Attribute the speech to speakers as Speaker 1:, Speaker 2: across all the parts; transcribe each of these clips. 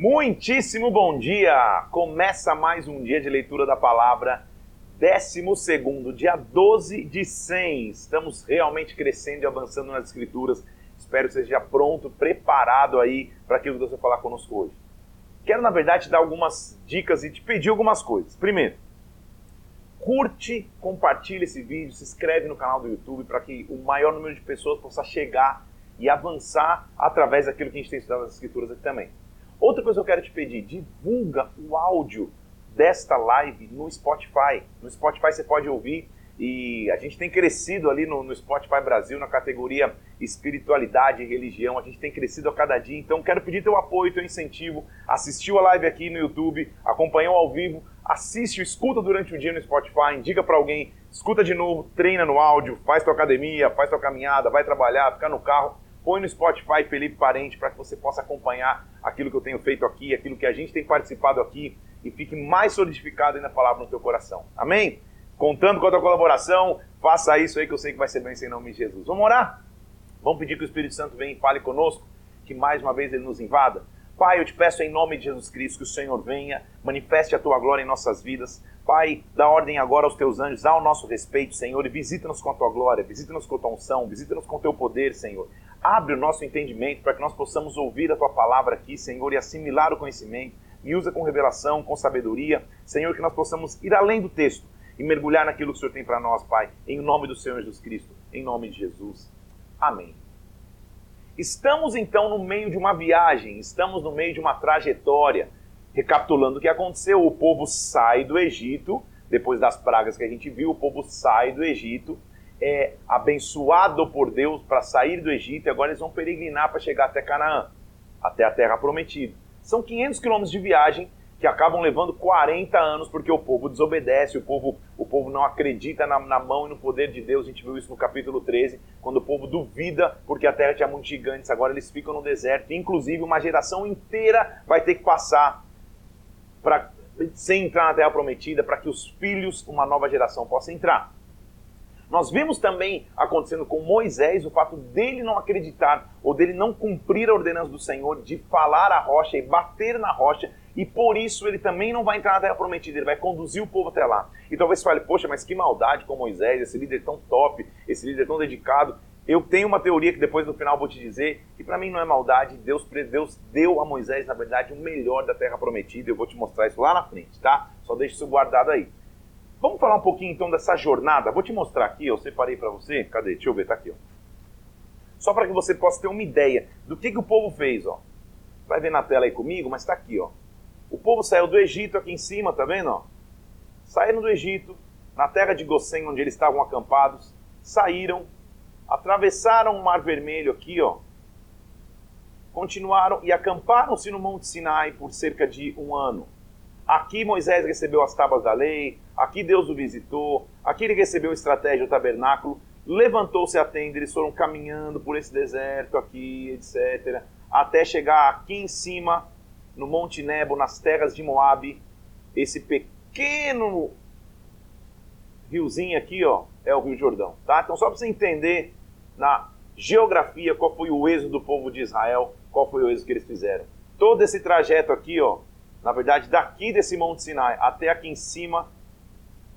Speaker 1: Muitíssimo bom dia! Começa mais um dia de leitura da palavra, 12, dia 12 de 100. Estamos realmente crescendo e avançando nas escrituras. Espero que você esteja pronto, preparado aí para aquilo que Deus vai falar conosco hoje. Quero, na verdade, te dar algumas dicas e te pedir algumas coisas. Primeiro, curte, compartilha esse vídeo, se inscreve no canal do YouTube para que o maior número de pessoas possa chegar e avançar através daquilo que a gente tem estudado nas escrituras aqui também. Outra coisa que eu quero te pedir, divulga o áudio desta live no Spotify. No Spotify você pode ouvir e a gente tem crescido ali no, no, Spotify Brasil na categoria espiritualidade e religião. A gente tem crescido a cada dia. Então quero pedir teu apoio, teu incentivo. Assistiu a live aqui no YouTube, acompanhou ao vivo, assiste, escuta durante o dia no Spotify, indica para alguém, escuta de novo, treina no áudio, faz tua academia, faz tua caminhada, vai trabalhar, fica no carro põe no Spotify Felipe Parente para que você possa acompanhar aquilo que eu tenho feito aqui, aquilo que a gente tem participado aqui e fique mais solidificado aí na palavra no teu coração. Amém? Contando com a tua colaboração, faça isso aí que eu sei que vai ser bem em nome de Jesus. Vamos orar? Vamos pedir que o Espírito Santo venha e fale conosco, que mais uma vez ele nos invada. Pai, eu te peço em nome de Jesus Cristo que o Senhor venha, manifeste a tua glória em nossas vidas. Pai, dá ordem agora aos teus anjos, ao nosso respeito, Senhor, e visita-nos com a tua glória, visita-nos com a tua unção, visita-nos com o teu poder, Senhor. Abre o nosso entendimento para que nós possamos ouvir a tua palavra aqui, Senhor, e assimilar o conhecimento. Me usa com revelação, com sabedoria. Senhor, que nós possamos ir além do texto e mergulhar naquilo que o Senhor tem para nós, Pai. Em nome do Senhor Jesus Cristo. Em nome de Jesus. Amém. Estamos então no meio de uma viagem, estamos no meio de uma trajetória. Recapitulando o que aconteceu, o povo sai do Egito, depois das pragas que a gente viu, o povo sai do Egito é abençoado por Deus para sair do Egito e agora eles vão peregrinar para chegar até Canaã, até a terra prometida. São 500 quilômetros de viagem que acabam levando 40 anos porque o povo desobedece, o povo, o povo não acredita na, na, mão e no poder de Deus. A gente viu isso no capítulo 13, quando o povo duvida porque a terra tinha muitos gigantes, agora eles ficam no deserto. Inclusive, uma geração inteira vai ter que passar para sem entrar na terra prometida para que os filhos, uma nova geração, possa entrar. Nós vimos também acontecendo com Moisés o fato dele não acreditar ou dele não cumprir a ordenança do Senhor de falar a rocha e bater na rocha e por isso ele também não vai entrar na terra prometida, ele vai conduzir o povo até lá. E talvez fale, poxa, mas que maldade com Moisés, esse líder tão top, esse líder tão dedicado. Eu tenho uma teoria que depois no final vou te dizer, que para mim não é maldade, Deus, Deus deu a Moisés, na verdade, o melhor da terra prometida, eu vou te mostrar isso lá na frente, tá? Só deixa isso guardado aí. Vamos falar um pouquinho então dessa jornada. Vou te mostrar aqui, eu separei para você. Cadê? Deixa eu ver, tá aqui, ó. Só para que você possa ter uma ideia do que, que o povo fez, ó. Vai ver na tela aí comigo, mas está aqui, ó. O povo saiu do Egito aqui em cima, tá vendo, ó? Saíram do Egito, na terra de Gossém, onde eles estavam acampados, saíram, atravessaram o Mar Vermelho aqui, ó. Continuaram e acamparam-se no Monte Sinai por cerca de um ano. Aqui Moisés recebeu as tábuas da lei, aqui Deus o visitou, aqui ele recebeu a estratégia do tabernáculo, levantou-se a tenda, eles foram caminhando por esse deserto aqui, etc., até chegar aqui em cima, no Monte Nebo, nas terras de Moabe, esse pequeno riozinho aqui, ó, é o Rio Jordão, tá? Então só para você entender na geografia qual foi o êxodo do povo de Israel, qual foi o êxodo que eles fizeram. Todo esse trajeto aqui, ó, na verdade, daqui desse Monte Sinai até aqui em cima,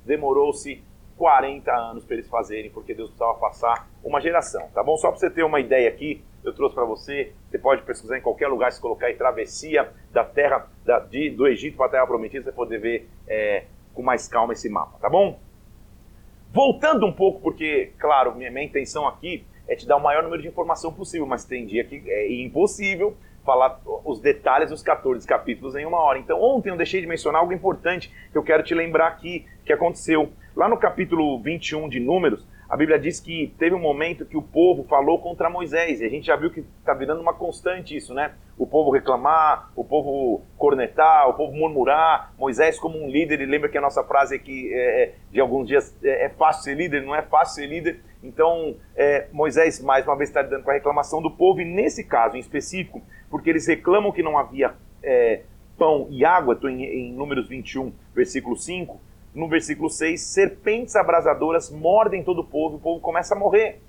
Speaker 1: demorou-se 40 anos para eles fazerem, porque Deus precisava passar uma geração, tá bom? Só para você ter uma ideia aqui, eu trouxe para você, você pode pesquisar em qualquer lugar, se colocar em travessia da terra, da, de, do Egito para a terra prometida, você poder ver é, com mais calma esse mapa, tá bom? Voltando um pouco, porque, claro, minha, minha intenção aqui é te dar o maior número de informação possível, mas tem dia que é impossível falar os detalhes dos 14 capítulos em uma hora. Então, ontem eu deixei de mencionar algo importante que eu quero te lembrar aqui que aconteceu. Lá no capítulo 21 de Números, a Bíblia diz que teve um momento que o povo falou contra Moisés, e a gente já viu que está virando uma constante isso, né? O povo reclamar, o povo cornetar, o povo murmurar. Moisés, como um líder, ele lembra que a nossa frase aqui é, é, de alguns dias é, é fácil ser líder, não é fácil ser líder. Então, é, Moisés, mais uma vez, está lidando com a reclamação do povo, e nesse caso em específico, porque eles reclamam que não havia é, pão e água, estou em, em Números 21, versículo 5 no versículo 6, serpentes abrasadoras mordem todo o povo, o povo começa a morrer.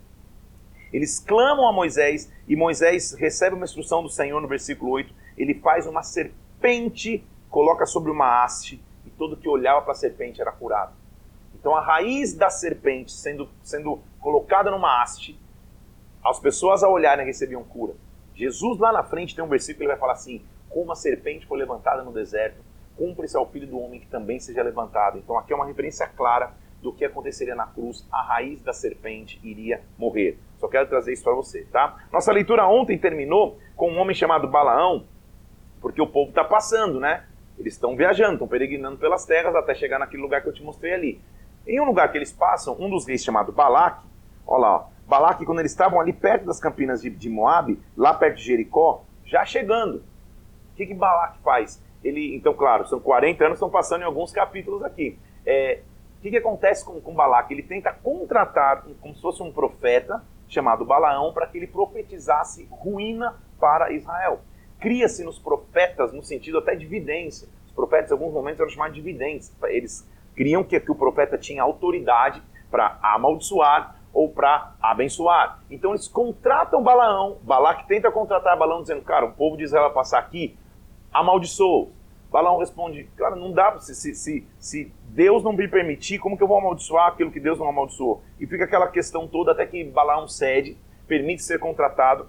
Speaker 1: Eles clamam a Moisés, e Moisés recebe uma instrução do Senhor no versículo 8, ele faz uma serpente, coloca sobre uma haste, e todo que olhava para a serpente era curado. Então a raiz da serpente sendo, sendo colocada numa haste, as pessoas ao olharem recebiam cura. Jesus lá na frente tem um versículo que ele vai falar assim: como a serpente foi levantada no deserto, cumpre-se ao filho do homem que também seja levantado. Então aqui é uma referência clara do que aconteceria na cruz, a raiz da serpente iria morrer. Só quero trazer isso para você, tá? Nossa leitura ontem terminou com um homem chamado Balaão, porque o povo está passando, né? Eles estão viajando, estão peregrinando pelas terras até chegar naquele lugar que eu te mostrei ali. Em um lugar que eles passam, um dos reis chamado Balaque, olha lá, ó, Balaque, quando eles estavam ali perto das campinas de, de Moab, lá perto de Jericó, já chegando. O que, que Balaque faz? Ele, então, claro, são 40 anos, estão passando em alguns capítulos aqui. É, o que, que acontece com, com Balaque? Ele tenta contratar, como se fosse um profeta, chamado Balaão, para que ele profetizasse ruína para Israel. Cria-se nos profetas, no sentido até de vidência. Os profetas, em alguns momentos, eram chamados de videntes. Eles criam que, que o profeta tinha autoridade para amaldiçoar ou para abençoar. Então eles contratam Balaão, Balaque tenta contratar Balaão dizendo, cara, o povo de Israel vai passar aqui, amaldiçoou. Balaão responde, cara, não dá, se, se, se, se Deus não me permitir, como que eu vou amaldiçoar aquilo que Deus não amaldiçoou? E fica aquela questão toda até que Balaão cede, permite ser contratado.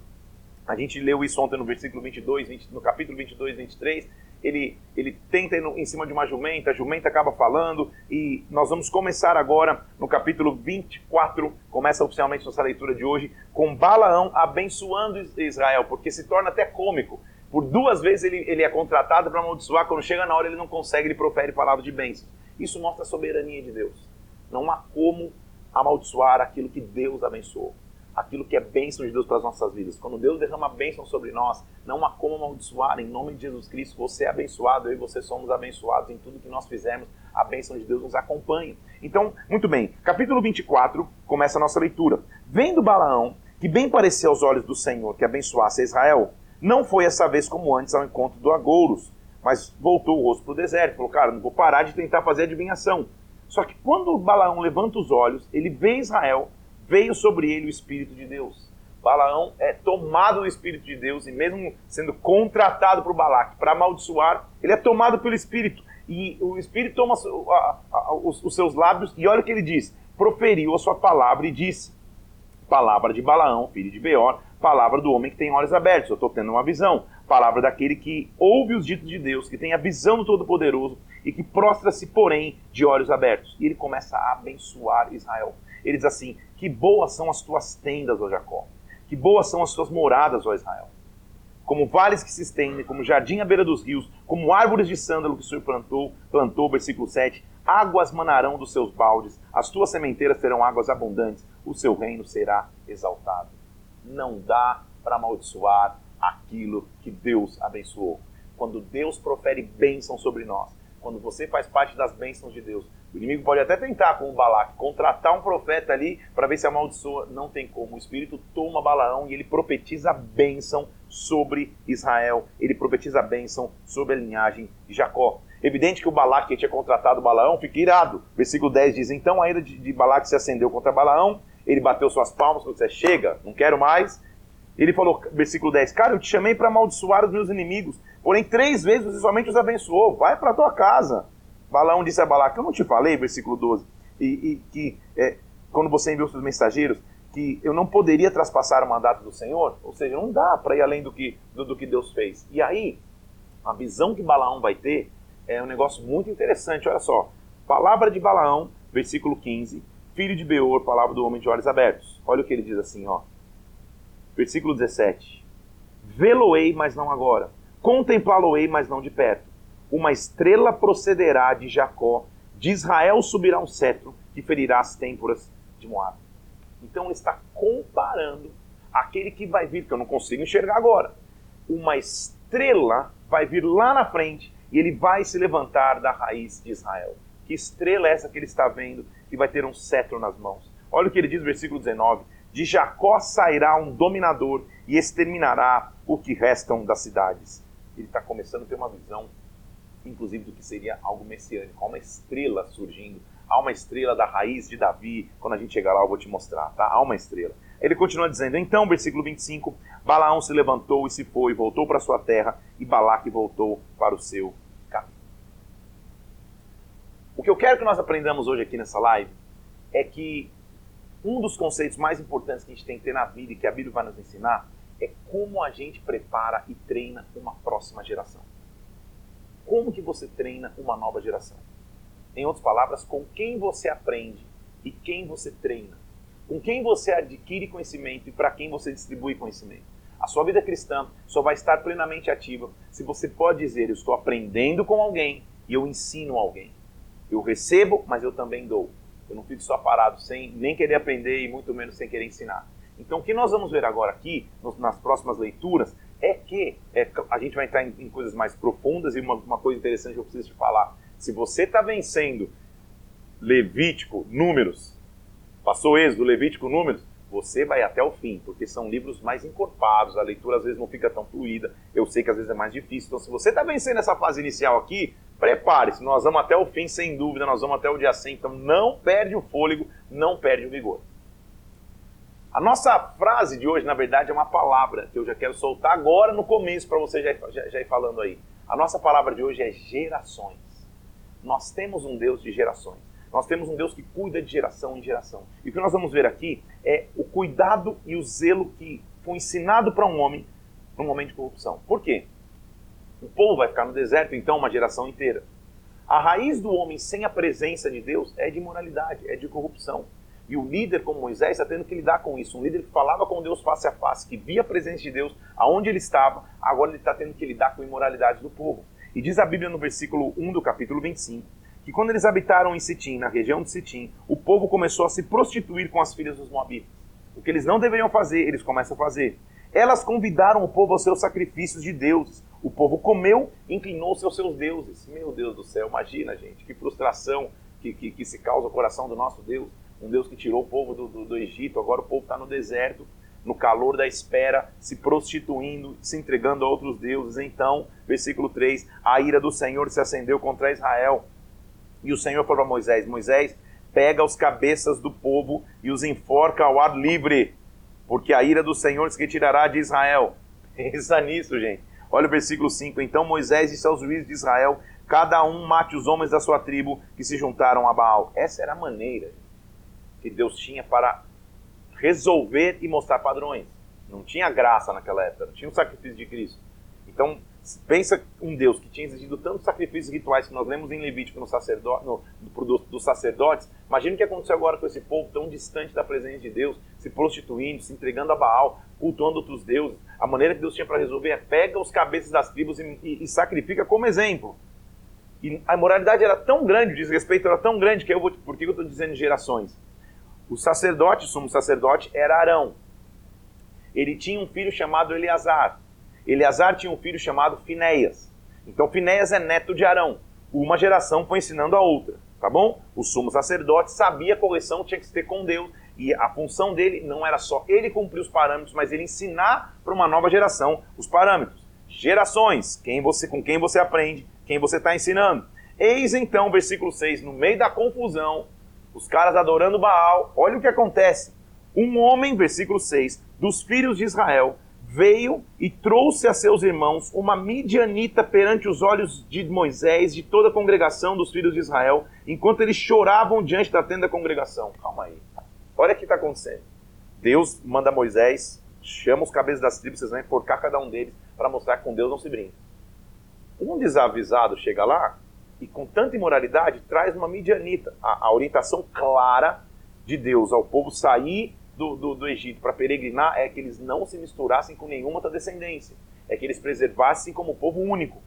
Speaker 1: A gente leu isso ontem no versículo 22, 20, no capítulo 22, 23, ele, ele tenta ir em cima de uma jumenta, a jumenta acaba falando, e nós vamos começar agora no capítulo 24, começa oficialmente nossa leitura de hoje, com Balaão abençoando Israel, porque se torna até cômico. Por duas vezes ele, ele é contratado para amaldiçoar, quando chega na hora ele não consegue, ele profere palavras de bênção. Isso mostra a soberania de Deus. Não há como amaldiçoar aquilo que Deus abençoou aquilo que é bênção de Deus para as nossas vidas. Quando Deus derrama bênção sobre nós, não há como amaldiçoar. Em nome de Jesus Cristo, você é abençoado, eu e você somos abençoados em tudo que nós fizermos. A bênção de Deus nos acompanha. Então, muito bem. Capítulo 24 começa a nossa leitura. Vendo Balaão, que bem parecia aos olhos do Senhor que abençoasse Israel, não foi essa vez como antes ao encontro do Agouros, mas voltou o rosto para o deserto. Falou, cara, não vou parar de tentar fazer adivinhação. Só que quando Balaão levanta os olhos, ele vê Israel veio sobre ele o Espírito de Deus. Balaão é tomado do Espírito de Deus e mesmo sendo contratado por Balaque para amaldiçoar, ele é tomado pelo Espírito. E o Espírito toma os, os, seus lábios e olha o que ele diz. Proferiu a sua palavra e disse, palavra de Balaão, filho de Beor, palavra do homem que tem olhos abertos. Eu estou tendo uma visão. Palavra daquele que ouve os ditos de Deus, que tem a visão do Todo-Poderoso e que prostra-se, porém, de olhos abertos. E ele começa a abençoar Israel. Ele diz assim: Que boas são as tuas tendas, ó Jacó. Que boas são as tuas moradas, ó Israel. Como vales que se estendem, como jardim à beira dos rios, como árvores de sândalo que o Senhor plantou, plantou, versículo 7. Águas manarão dos seus baldes, as tuas sementeiras terão águas abundantes, o seu reino será exaltado. Não dá para amaldiçoar aquilo que Deus abençoou. Quando Deus profere bênção sobre nós, quando você faz parte das bênçãos de Deus, o inimigo pode até tentar, com o Balaque, contratar um profeta ali para ver se amaldiçoa. Não tem como. O Espírito toma Balaão e ele profetiza bênção sobre Israel. Ele profetiza bênção sobre a linhagem de Jacó. Evidente que o Balaque que tinha contratado Balaão fica irado. Versículo 10 diz: Então a ira de Balaque se acendeu contra Balaão. Ele bateu suas palmas, falou: Chega, não quero mais. Ele falou, versículo 10, cara, eu te chamei para amaldiçoar os meus inimigos, porém três vezes você somente os abençoou, vai para tua casa. Balaão disse a Balaque, eu não te falei, versículo 12, e, e que é, quando você enviou seus mensageiros, que eu não poderia traspassar o mandato do Senhor, ou seja, não dá para ir além do que, do, do, que Deus fez. E aí, a visão que Balaão vai ter é um negócio muito interessante, olha só, palavra de Balaão, versículo 15, filho de Beor, palavra do homem de olhos abertos. Olha o que ele diz assim, ó. Versículo 17. Vê-lo-ei, mas não agora. Contemplá-lo-ei, mas não de perto uma estrela procederá de Jacó, de Israel subirá um cetro que ferirá as têmporas de Moab. Então ele está comparando aquele que vai vir, que eu não consigo enxergar agora. Uma estrela vai vir lá na frente e ele vai se levantar da raiz de Israel. Que estrela é essa que ele está vendo que vai ter um cetro nas mãos? Olha o que ele diz no versículo 19: De Jacó sairá um dominador e exterminará o que restam das cidades. Ele está começando a ter uma visão inclusive do que seria algo messiânico. Há uma estrela surgindo, há uma estrela da raiz de Davi. Quando a gente chegar lá, eu vou te mostrar, tá? Há uma estrela. Ele continua dizendo, então, versículo 25: Balaão se levantou e se foi, voltou para sua terra, e Balaque voltou para o seu. O que eu quero que nós aprendamos hoje aqui nessa live é que um dos conceitos mais importantes que a gente tem que ter na vida e que a Bíblia vai nos ensinar é como a gente prepara e treina uma próxima geração. Como que você treina uma nova geração? Em outras palavras, com quem você aprende e quem você treina. Com quem você adquire conhecimento e para quem você distribui conhecimento. A sua vida cristã só vai estar plenamente ativa se você pode dizer: Eu estou aprendendo com alguém e eu ensino alguém. Eu recebo, mas eu também dou. Eu não fico só parado sem nem querer aprender e muito menos sem querer ensinar. Então, o que nós vamos ver agora aqui, nas próximas leituras, é que é, a gente vai entrar em, em, coisas mais profundas e uma, uma coisa interessante que eu preciso te falar. Se você está vencendo Levítico, Números, passou Êxodo, Levítico, Números, você vai até o fim, porque são livros mais encorpados, a leitura às vezes não fica tão fluida, eu sei que às vezes é mais difícil. Então, se você está vencendo essa fase inicial aqui, prepare-se, nós vamos até o fim, sem dúvida, nós vamos até o dia 100, então não perde o fôlego, não perde o vigor. A nossa frase de hoje, na verdade, é uma palavra que eu já quero soltar agora no começo para você já, já, já ir falando aí. A nossa palavra de hoje é gerações. Nós temos um Deus de gerações. Nós temos um Deus que cuida de geração em geração. E o que nós vamos ver aqui é o cuidado e o zelo que foi ensinado para um homem no momento de corrupção. Por quê? O povo vai ficar no deserto, então, uma geração inteira. A raiz do homem sem a presença de Deus é de imoralidade, é de corrupção. E o líder, como Moisés, está tendo que lidar com isso. Um líder que falava com Deus face a face, que via a presença de Deus aonde ele estava, agora ele está tendo que lidar com a imoralidade do povo. E diz a Bíblia no versículo 1 do capítulo 25 que quando eles habitaram em Sitim, na região de Sitim, o povo começou a se prostituir com as filhas dos moabitas. O que eles não deveriam fazer, eles começam a fazer. Elas convidaram o povo aos seus sacrifícios de deuses. O povo comeu inclinou-se aos seus deuses. Meu Deus do céu, imagina, gente, que frustração que, que, que se causa o coração do nosso Deus. Um Deus que tirou o povo do, do, do Egito, agora o povo está no deserto, no calor da espera, se prostituindo, se entregando a outros deuses. Então, versículo 3: a ira do Senhor se acendeu contra Israel e o Senhor falou para Moisés: Moisés, pega os cabeças do povo e os enforca ao ar livre, porque a ira do Senhor se retirará de Israel. Pensa nisso, gente. Olha o versículo 5. Então Moisés disse aos juízes de Israel: Cada um mate os homens da sua tribo que se juntaram a Baal. Essa era a maneira que Deus tinha para resolver e mostrar padrões. Não tinha graça naquela época, não tinha o sacrifício de Cristo. Então, Pensa um Deus que tinha exigido tantos sacrifícios rituais que nós lemos em Levítico no sacerdote, no, do, dos sacerdotes. Imagina o que aconteceu agora com esse povo tão distante da presença de Deus, se prostituindo, se entregando a Baal, cultuando outros deuses. A maneira que Deus tinha para resolver é pega os cabeças das tribos e, e, e sacrifica como exemplo. E a moralidade era tão grande, o desrespeito era tão grande que eu vou. Por que eu estou dizendo gerações? O sacerdote, o sumo sacerdote, era Arão. Ele tinha um filho chamado Eleazar. Eleazar tinha um filho chamado Finéias. Então Finéias é neto de Arão. Uma geração foi ensinando a outra, tá bom? O sumo sacerdote sabia a correção tinha que ter com Deus e a função dele não era só ele cumprir os parâmetros, mas ele ensinar para uma nova geração os parâmetros. Gerações, quem você, com quem você aprende, quem você está ensinando. Eis então, versículo 6, no meio da confusão, os caras adorando Baal, olha o que acontece. Um homem, versículo 6, dos filhos de Israel, veio e trouxe a seus irmãos uma midianita perante os olhos de Moisés, de toda a congregação dos filhos de Israel, enquanto eles choravam diante da tenda da congregação. Calma aí. Olha o que está acontecendo. Deus manda Moisés, chama os cabeças das tribos, vocês vão enforcar cada um deles para mostrar que com Deus não se brinca. Um desavisado chega lá e com tanta imoralidade traz uma midianita. A, a orientação clara de Deus ao povo sair do, do, do Egito para peregrinar é que eles não se misturassem com nenhuma outra descendência. É que eles preservassem como povo único.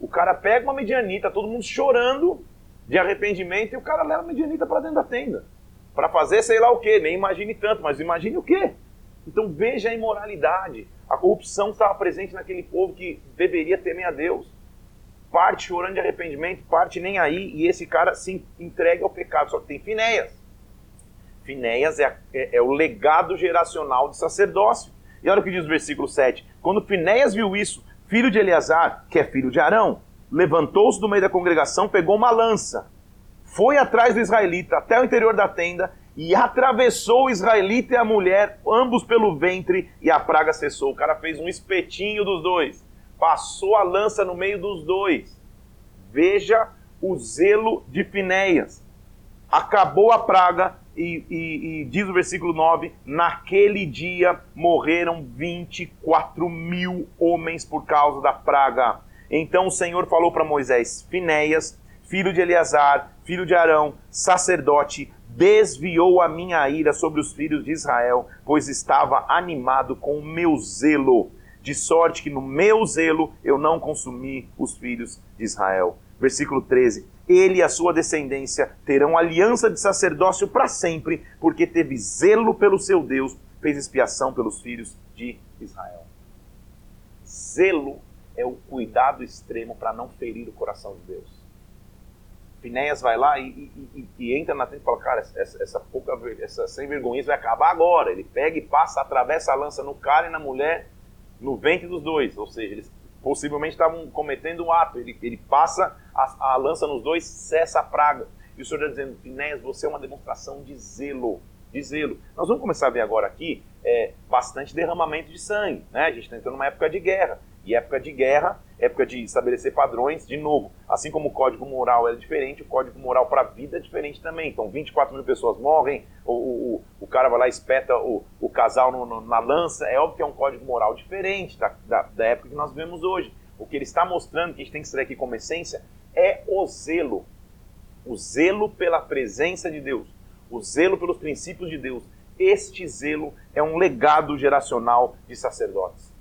Speaker 1: O cara pega uma medianita, todo mundo chorando de arrependimento, e o cara leva a medianita para dentro da tenda. Para fazer sei lá o quê, nem imagine tanto, mas imagine o quê? Então veja a imoralidade. A corrupção estava presente naquele povo que deveria temer a Deus. Parte chorando de arrependimento, parte nem aí, e esse cara se entrega ao pecado. Só que tem Finéias. Finéias é, é, é, o legado geracional de sacerdócio. E olha o que diz o versículo 7. Quando Finéias viu isso, filho de Eleazar, que é filho de Arão, levantou-se do meio da congregação, pegou uma lança, foi atrás do israelita até o interior da tenda e atravessou o israelita e a mulher, ambos pelo ventre, e a praga cessou. O cara fez um espetinho dos dois, passou a lança no meio dos dois. Veja o zelo de Finéias. Acabou a praga, e, e, e, diz o versículo 9: naquele dia morreram 24 mil homens por causa da praga. Então o Senhor falou para Moisés: Finéias, filho de Eleazar, filho de Arão, sacerdote, desviou a minha ira sobre os filhos de Israel, pois estava animado com o meu zelo, de sorte que no meu zelo eu não consumi os filhos de Israel. Versículo 13: Ele e a sua descendência terão aliança de sacerdócio para sempre, porque teve zelo pelo seu Deus, fez expiação pelos filhos de Israel. Zelo é o cuidado extremo para não ferir o coração de Deus. Finéias vai lá e, e, e, entra na frente e fala, cara, essa, essa pouca, essa sem vergonha vai acabar agora. Ele pega e passa, atravessa a lança no cara e na mulher, no ventre dos dois. Ou seja, eles possivelmente estavam cometendo um ato. Ele, ele passa a, a lança nos dois, cessa a praga. E o Senhor está dizendo, Finéias, você é uma demonstração de zelo. De zelo. Nós vamos começar a ver agora aqui é, bastante derramamento de sangue. Né? A gente está entrando numa época de guerra. E época de guerra, época de estabelecer padrões, de novo, assim como o código moral é diferente, o código moral para a vida é diferente também. Então, 24 mil pessoas morrem, o, o, o cara vai lá e espeta o, o casal no, no, na lança. É óbvio que é um código moral diferente da, da, da época que nós vivemos hoje. O que ele está mostrando, que a gente tem que extrair aqui como essência, é o zelo. O zelo pela presença de Deus. O zelo pelos princípios de Deus. Este zelo é um legado geracional de sacerdotes.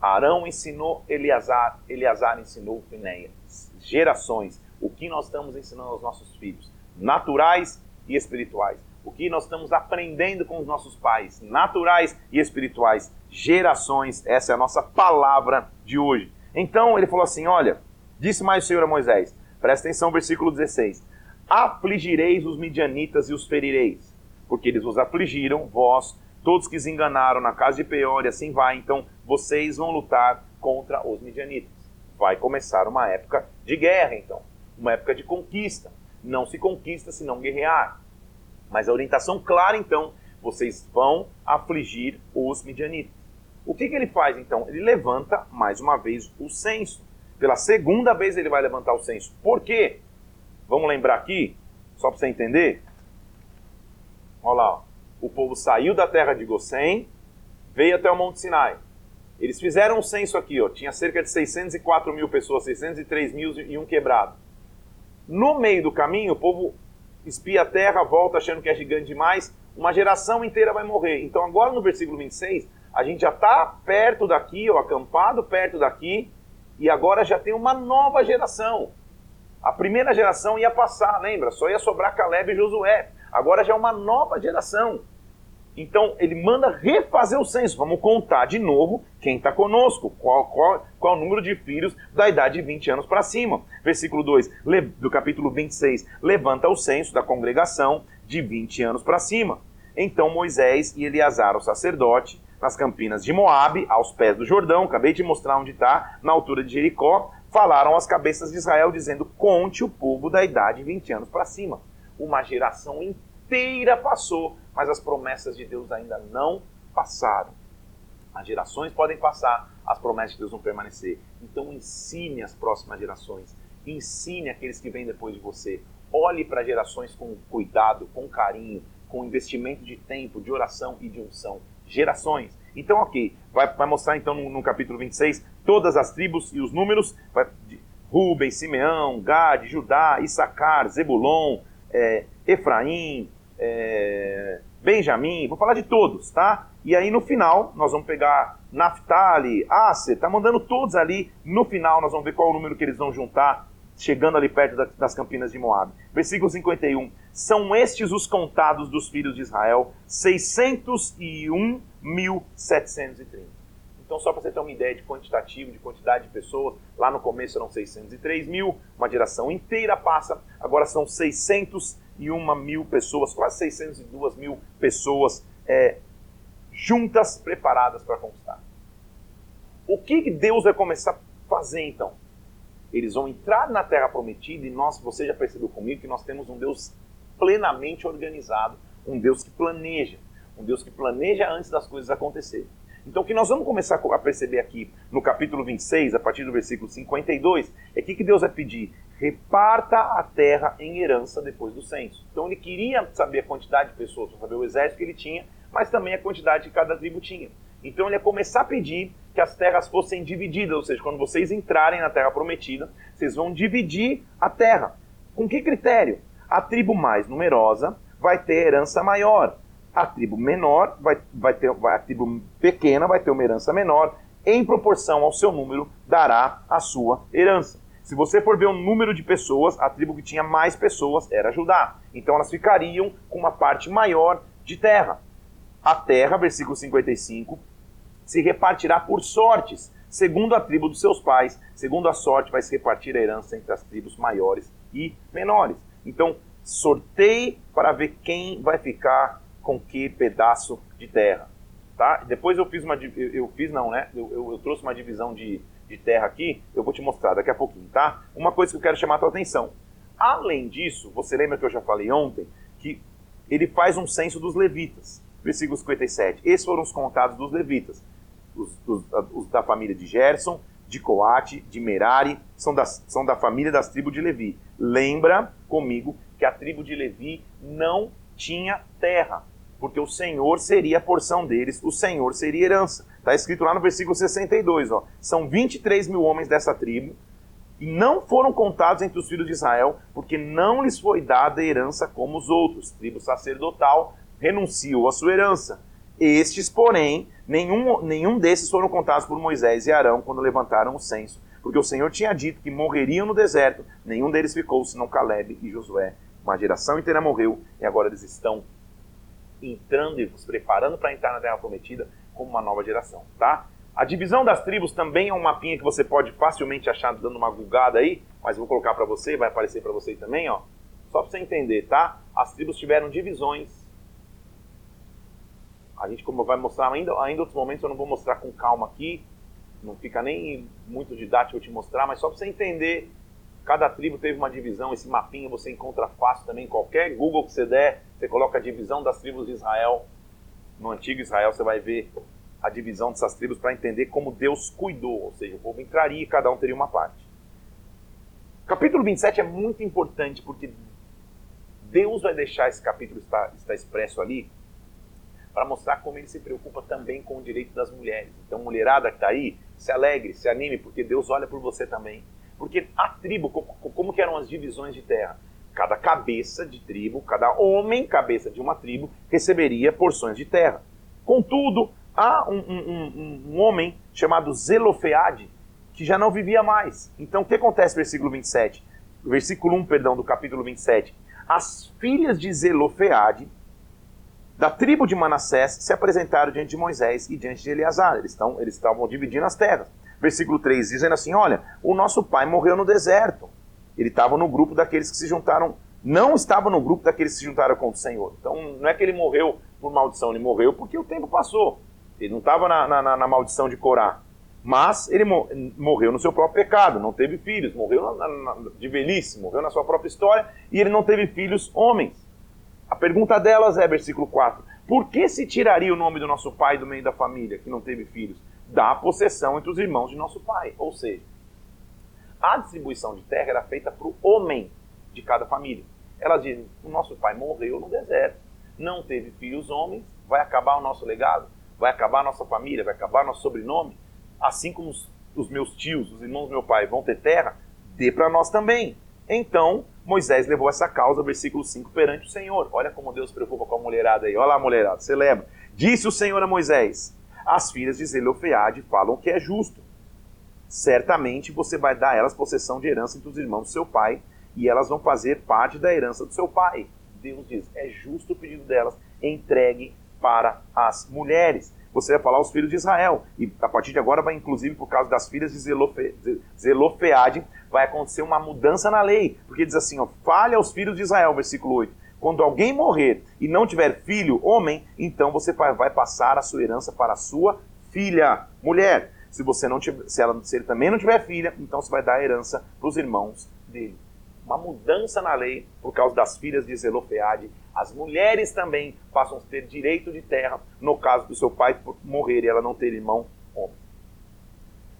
Speaker 1: Arão ensinou Eleazar, Eleazar ensinou Finéias. Gerações. O que nós estamos ensinando aos nossos filhos? Naturais e espirituais. O que nós estamos aprendendo com os nossos pais? Naturais e espirituais. Gerações. Essa é a nossa palavra de hoje. Então ele falou assim: Olha, disse mais o Senhor a Moisés. Presta atenção, versículo 16: Afligireis os midianitas e os ferireis, porque eles vos afligiram, vós todos que se enganaram na casa de Peor e assim vai, então vocês vão lutar contra os midianitas. Vai começar uma época de guerra, então, uma época de conquista. Não se conquista se não guerrear. Mas a orientação clara, então, vocês vão afligir os midianitas. O que, que ele faz, então? Ele levanta, mais uma vez, o censo. Pela segunda vez ele vai levantar o censo. Por quê? Vamos lembrar aqui, só para você entender. Olha lá, ó o povo saiu da terra de Gossém, veio até o Monte Sinai. Eles fizeram um censo aqui, ó, tinha cerca de 604 mil pessoas, 603 mil e um quebrado. No meio do caminho, o povo espia a terra, volta achando que é gigante demais, uma geração inteira vai morrer. Então agora no versículo 26, a gente já está perto daqui, acampado perto daqui, e agora já tem uma nova geração. A primeira geração ia passar, lembra? Só ia sobrar Caleb e Josué. Agora já é uma nova geração. Então ele manda refazer o censo. Vamos contar de novo quem está conosco, qual, qual, qual o número de filhos da idade de 20 anos para cima. Versículo 2 do capítulo 26: Levanta o censo da congregação de 20 anos para cima. Então Moisés e Eleazar, o sacerdote, nas campinas de Moabe, aos pés do Jordão, acabei de mostrar onde está, na altura de Jericó, falaram às cabeças de Israel, dizendo: Conte o povo da idade de 20 anos para cima uma geração inteira passou, mas as promessas de Deus ainda não passaram. As gerações podem passar, as promessas de Deus vão permanecer. Então ensine as próximas gerações, ensine aqueles que vêm depois de você. Olhe para gerações com cuidado, com carinho, com investimento de tempo, de oração e de unção. Gerações. Então, ok, vai, vai mostrar então no, no, capítulo 26 todas as tribos e os números. Rubem, Simeão, Gad, Judá, Issacar, Zebulon, é, Efraim, é, Benjamim, vou falar de todos, tá? E aí no final nós vamos pegar Naphtali, Aser, tá mandando todos ali. No final nós vamos ver qual o número que eles vão juntar, chegando ali perto da, das campinas de Moab. Versículo 51. São estes os contados dos filhos de Israel, 601.730. Então, só para você ter uma ideia de quantitativo, de quantidade de pessoas, lá no começo eram 603 mil, uma geração inteira passa, agora são 601 mil pessoas, quase 602 mil pessoas é, juntas, preparadas para conquistar. O que Deus vai começar a fazer então? Eles vão entrar na terra prometida e nós, você já percebeu comigo que nós temos um Deus plenamente organizado, um Deus que planeja, um Deus que planeja antes das coisas acontecerem. Então, o que nós vamos começar a perceber aqui no capítulo 26, a partir do versículo 52, é que, que Deus vai pedir? Reparta a terra em herança depois do censo. Então, ele queria saber a quantidade de pessoas, saber o exército que ele tinha, mas também a quantidade que cada tribo tinha. Então, ele ia começar a pedir que as terras fossem divididas, ou seja, quando vocês entrarem na terra prometida, vocês vão dividir a terra. Com que critério? A tribo mais numerosa vai ter herança maior a tribo menor vai, vai ter, a tribo pequena vai ter uma herança menor, em proporção ao seu número, dará a sua herança. Se você for ver o número de pessoas, a tribo que tinha mais pessoas era Judá. Então elas ficariam com uma parte maior de terra. A terra, versículo 55, se repartirá por sortes, segundo a tribo dos seus pais. Segundo a sorte, vai se repartir a herança entre as tribos maiores e menores. Então, sorteie para ver quem vai ficar com que pedaço de terra. Tá? Depois eu fiz uma. Eu, eu fiz, não, né? Eu, eu, eu, trouxe uma divisão de, de terra aqui, eu vou te mostrar daqui a pouquinho, tá? Uma coisa que eu quero chamar a tua atenção. Além disso, você lembra que eu já falei ontem que ele faz um censo dos levitas. Versículo 57. Esses foram os contados dos levitas. Os, os, os da família de Gerson, de Coate, de Merari, são, das, são da família das tribos de Levi. Lembra comigo que a tribo de Levi não tinha terra porque o Senhor seria a porção deles, o Senhor seria herança. Está escrito lá no versículo 62, ó. São 23 mil homens dessa tribo, e não foram contados entre os filhos de Israel, porque não lhes foi dada herança como os outros. Tribo sacerdotal renunciou à sua herança. Estes, porém, nenhum, nenhum desses foram contados por Moisés e Arão quando levantaram o censo, porque o Senhor tinha dito que morreriam no deserto, nenhum deles ficou, senão Caleb e Josué. Uma geração inteira morreu e agora eles estão entrando e se preparando para entrar na Terra Prometida como uma nova geração, tá? A divisão das tribos também é um mapinha que você pode facilmente achar dando uma gulgada aí, mas vou colocar para você, vai aparecer para você também, ó. Só para você entender, tá? As tribos tiveram divisões. A gente como vai mostrar ainda, ainda outros momentos eu não vou mostrar com calma aqui, não fica nem muito didático eu te mostrar, mas só para você entender Cada tribo teve uma divisão, esse mapinha você encontra fácil também qualquer Google que você der, você coloca a divisão das tribos de Israel. No antigo Israel você vai ver a divisão dessas tribos para entender como Deus cuidou, ou seja, o povo entraria e cada um teria uma parte. capítulo 27 é muito importante porque Deus vai deixar esse capítulo estar, estar expresso ali para mostrar como ele se preocupa também com o direito das mulheres. Então, mulherada que está aí, se alegre, se anime, porque Deus olha por você também. Porque a tribo, como que eram as divisões de terra? Cada cabeça de tribo, cada homem cabeça de uma tribo, receberia porções de terra. Contudo, há um, um, um, um homem chamado Zelofeade que já não vivia mais. Então, o que acontece no versículo 27? Versículo 1, perdão, do capítulo 27. As filhas de Zelofeade, da tribo de Manassés, se apresentaram diante de Moisés e diante de Eleazar. Eles, estão, eles estavam dividindo as terras versículo 3, dizendo assim: Olha, o nosso pai morreu no deserto. Ele estava no grupo daqueles que se juntaram, não estava no grupo daqueles que se juntaram contra o Senhor. Então não é que ele morreu por maldição, ele morreu porque o tempo passou. Ele não estava na, na, na, maldição de Corá. Mas ele morreu no seu próprio pecado, não teve filhos, morreu na, na, de velhice, morreu na sua própria história e ele não teve filhos homens. A pergunta delas é, versículo 4: Por que se tiraria o nome do nosso pai do meio da família, que não teve filhos? da possessão entre os irmãos de nosso pai. Ou seja, a distribuição de terra era feita para o homem de cada família. Elas dizem: o nosso pai morreu no deserto, não teve filhos homens, vai acabar o nosso legado, vai acabar a nossa família, vai acabar nosso sobrenome. Assim como os, os meus tios, os irmãos do meu pai vão ter terra, dê para nós também. Então, Moisés levou essa causa, versículo 5, perante o Senhor. Olha como Deus preocupa com a mulherada aí. Olha lá, mulherada, você lembra? Disse o Senhor a Moisés: as filhas de Zelofeade falam que é justo. Certamente você vai dar elas possessão de herança entre os irmãos do seu pai, e elas vão fazer parte da herança do seu pai. Deus diz: é justo o pedido delas, entregue para as mulheres. Você vai falar aos filhos de Israel. E a partir de agora vai, inclusive, por causa das filhas de Zelofe, Zelofeade, vai acontecer uma mudança na lei. Porque diz assim: ó, fale aos filhos de Israel, versículo 8 quando alguém morrer e não tiver filho, homem, então você vai passar a sua herança para a sua filha, mulher. Se você não tiver, se, ela, se ele também não tiver filha, então você vai dar a herança para os irmãos dele. Uma mudança na lei por causa das filhas de Zelofeade as mulheres também passam a ter direito de terra no caso do seu pai morrer e ela não ter irmão homem.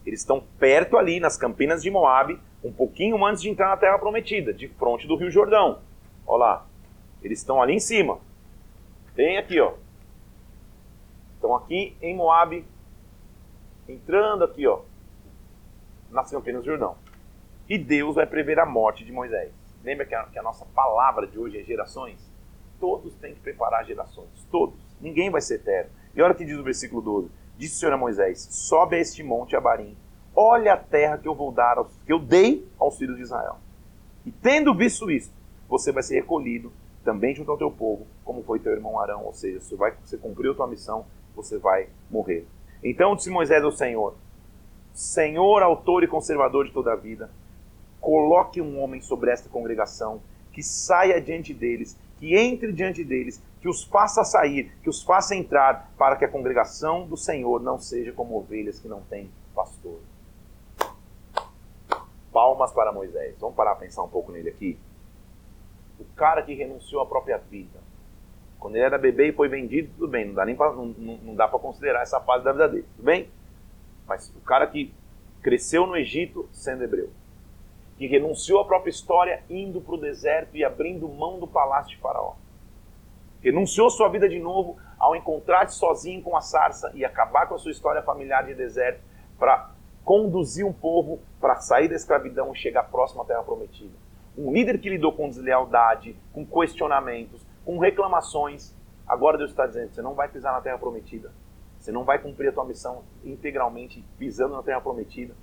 Speaker 1: Eles estão perto ali nas campinas de Moabe, um pouquinho antes de entrar na terra prometida, de frente do Rio Jordão. Olha lá. Eles estão ali em cima. Tem aqui, ó. Estão aqui em Moabe, entrando aqui, ó, nas campinas do Jordão. E Deus vai prever a morte de Moisés. Lembra que a, que a nossa palavra de hoje é gerações? Todos têm que preparar gerações. Todos. Ninguém vai ser eterno. E olha o que diz o versículo 12. Disse o Senhor a Moisés: Sobe a este monte Abarim, olha a terra que eu vou dar, aos, que eu dei aos filhos de Israel. E tendo visto isto, você vai ser recolhido também junto ao teu povo, como foi teu irmão Arão. Ou seja, você, vai, você cumpriu a tua missão, você vai morrer. Então disse Moisés ao Senhor: Senhor, autor e conservador de toda a vida, coloque um homem sobre esta congregação, que saia diante deles, que entre diante deles, que os faça sair, que os faça entrar, para que a congregação do Senhor não seja como ovelhas que não têm pastor. Palmas para Moisés. Vamos parar para pensar um pouco nele aqui. O cara que renunciou à própria vida. Quando ele era bebê e foi vendido, tudo bem, não dá nem pra, não, não dá para considerar essa fase da vida dele, tudo bem? Mas o cara que cresceu no Egito sendo hebreu, que renunciou à própria história indo para o deserto e abrindo mão do palácio de Faraó, renunciou sua vida de novo ao encontrar-se sozinho com a sarça e acabar com a sua história familiar de deserto para conduzir um povo para sair da escravidão e chegar próximo à terra prometida. Um líder que lidou com deslealdade, com questionamentos, com reclamações. Agora Deus está dizendo: você não vai pisar na terra prometida. Você não vai cumprir a tua missão integralmente pisando na terra prometida.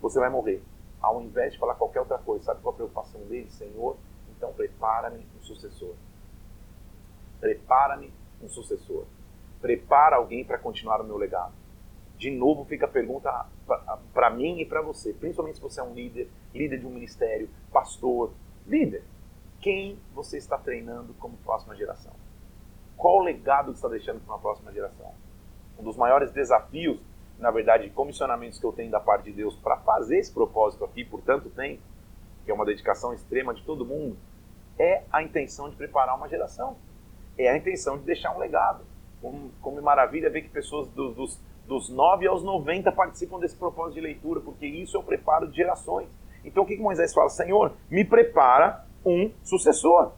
Speaker 1: Você vai morrer. Ao invés de falar qualquer outra coisa, sabe qual a preocupação dele? Senhor, então prepara-me um sucessor. Prepara-me um sucessor. Prepara alguém para continuar o meu legado. De novo fica a pergunta para mim e para você, principalmente se você é um líder, líder de um ministério, pastor, líder. Quem você está treinando como próxima geração? Qual o legado que está deixando para uma próxima geração? Um dos maiores desafios, na verdade, comissionamentos que eu tenho da parte de Deus para fazer esse propósito aqui por tanto tempo, que é uma dedicação extrema de todo mundo, é a intenção de preparar uma geração é a intenção de deixar um legado. Como, como maravilha ver que pessoas do, dos, dos 9 aos 90 participam desse propósito de leitura, porque isso é o preparo de gerações. Então o que, que Moisés fala? Senhor, me prepara um sucessor.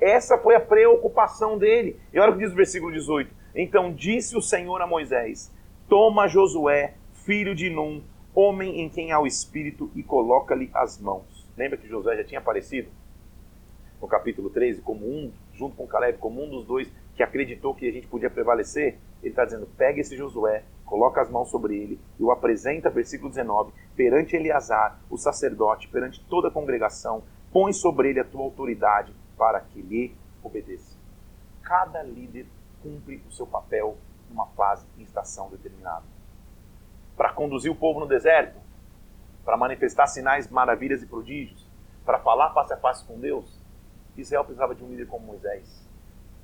Speaker 1: Essa foi a preocupação dele. E olha o que diz o versículo 18. Então disse o Senhor a Moisés: Toma Josué, filho de Num, homem em quem há o Espírito, e coloca-lhe as mãos. Lembra que Josué já tinha aparecido? No capítulo 13, como um junto com Caleb, como um dos dois que acreditou que a gente podia prevalecer, ele está dizendo: pega esse Josué, coloca as mãos sobre ele e o apresenta, versículo 19, perante Eleazar, o sacerdote, perante toda a congregação, põe sobre ele a tua autoridade para que lhe obedeça. Cada líder cumpre o seu papel numa fase e estação determinada. Para conduzir o povo no deserto, para manifestar sinais, maravilhas e prodígios, para falar face a face com Deus, Israel precisava de um líder como Moisés,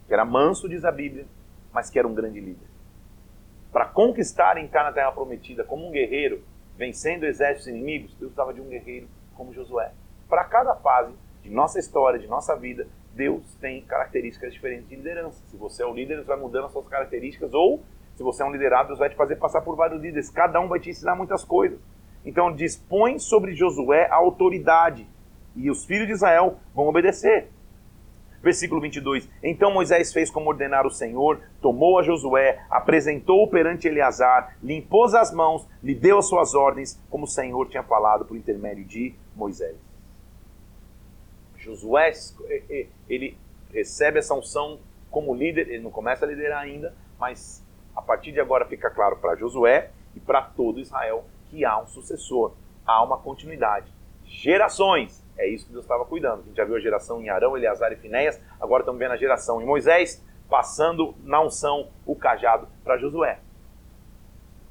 Speaker 1: que era manso, diz a Bíblia, mas que era um grande líder. Para conquistar e entrar na terra prometida como um guerreiro, vencendo exércitos inimigos, Deus precisava de um guerreiro como Josué. Para cada fase de nossa história, de nossa vida, Deus tem características diferentes de liderança. Se você é o líder, Deus vai mudando as suas características, ou se você é um liderado, Deus vai te fazer passar por vários líderes. Cada um vai te ensinar muitas coisas. Então, dispõe sobre Josué a autoridade, e os filhos de Israel vão obedecer. Versículo 22. Então Moisés fez como ordenar o Senhor, tomou a Josué, apresentou-o perante Eleazar, lhe impôs as mãos, lhe deu as suas ordens, como o Senhor tinha falado por intermédio de Moisés. Josué, ele recebe essa unção como líder, ele não começa a liderar ainda, mas a partir de agora fica claro para Josué e para todo Israel que há um sucessor, há uma continuidade. Gerações é isso que Deus estava cuidando. A gente já viu a geração em Arão, Eleazar e Finéias, agora estamos vendo a geração em Moisés, passando na unção o cajado para Josué.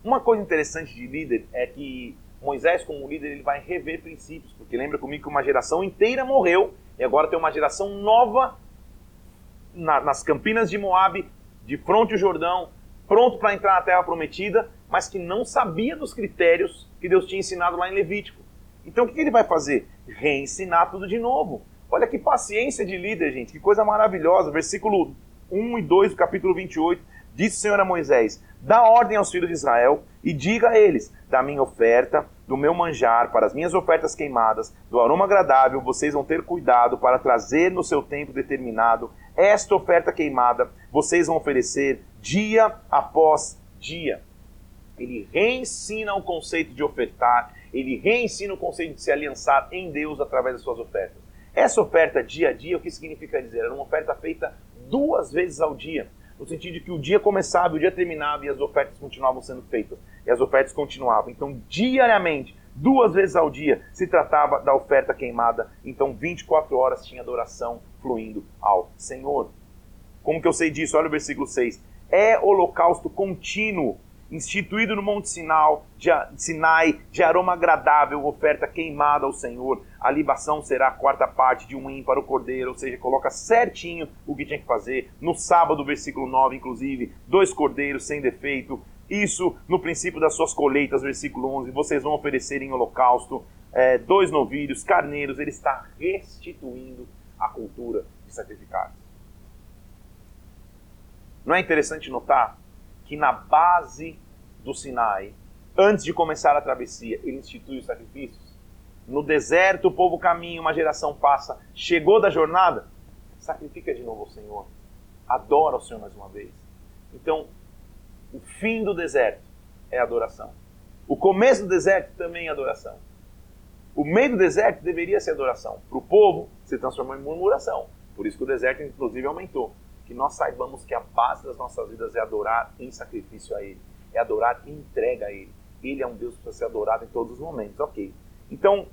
Speaker 1: Uma coisa interessante de líder é que Moisés, como líder, ele vai rever princípios, porque lembra comigo que uma geração inteira morreu e agora tem uma geração nova na, nas campinas de Moabe, de fronte ao Jordão, pronto para entrar na terra prometida, mas que não sabia dos critérios que Deus tinha ensinado lá em Levítico. Então o que ele vai fazer? Reensinar tudo de novo. Olha que paciência de líder, gente, que coisa maravilhosa. Versículo 1 e 2 do capítulo 28, disse o Senhor a Moisés: Dá ordem aos filhos de Israel e diga a eles: Da minha oferta, do meu manjar, para as minhas ofertas queimadas, do aroma agradável, vocês vão ter cuidado para trazer no seu tempo determinado esta oferta queimada, vocês vão oferecer dia após dia. Ele reensina o conceito de ofertar, ele reensina o conceito de se aliançar em Deus através das suas ofertas. Essa oferta dia a dia, o que significa dizer? Era uma oferta feita duas vezes ao dia, no sentido de que o dia começava, o dia terminava e as ofertas continuavam sendo feitas. E as ofertas continuavam. Então, diariamente, duas vezes ao dia, se tratava da oferta queimada. Então, 24 horas tinha adoração fluindo ao Senhor. Como que eu sei disso? Olha o versículo 6. É holocausto contínuo instituído no Monte Sinal, de, Sinai, de aroma agradável, oferta queimada ao Senhor. A libação será a quarta parte de um hin para o cordeiro, ou seja, coloca certinho o que tinha que fazer. No sábado, versículo 9, inclusive, dois cordeiros sem defeito. Isso no princípio das suas colheitas, versículo 11, vocês vão oferecer em holocausto é, dois novilhos, carneiros. Ele está restituindo a cultura de sacrificar. Não é interessante notar que na base do Sinai, antes de começar a travessia, ele institui os sacrifícios. No deserto o povo caminha, uma geração passa, chegou da jornada, sacrifica de novo ao Senhor. Adora o Senhor mais uma vez. Então, o fim do deserto é adoração. O começo do deserto também é adoração. O meio do deserto deveria ser adoração. Para o povo, se transformou em murmuração. Por isso que o deserto, inclusive, aumentou que nós saibamos que a base das nossas vidas é adorar em sacrifício a Ele, é adorar em entrega a Ele. Ele é um Deus precisa ser adorado em todos os momentos, ok. Então,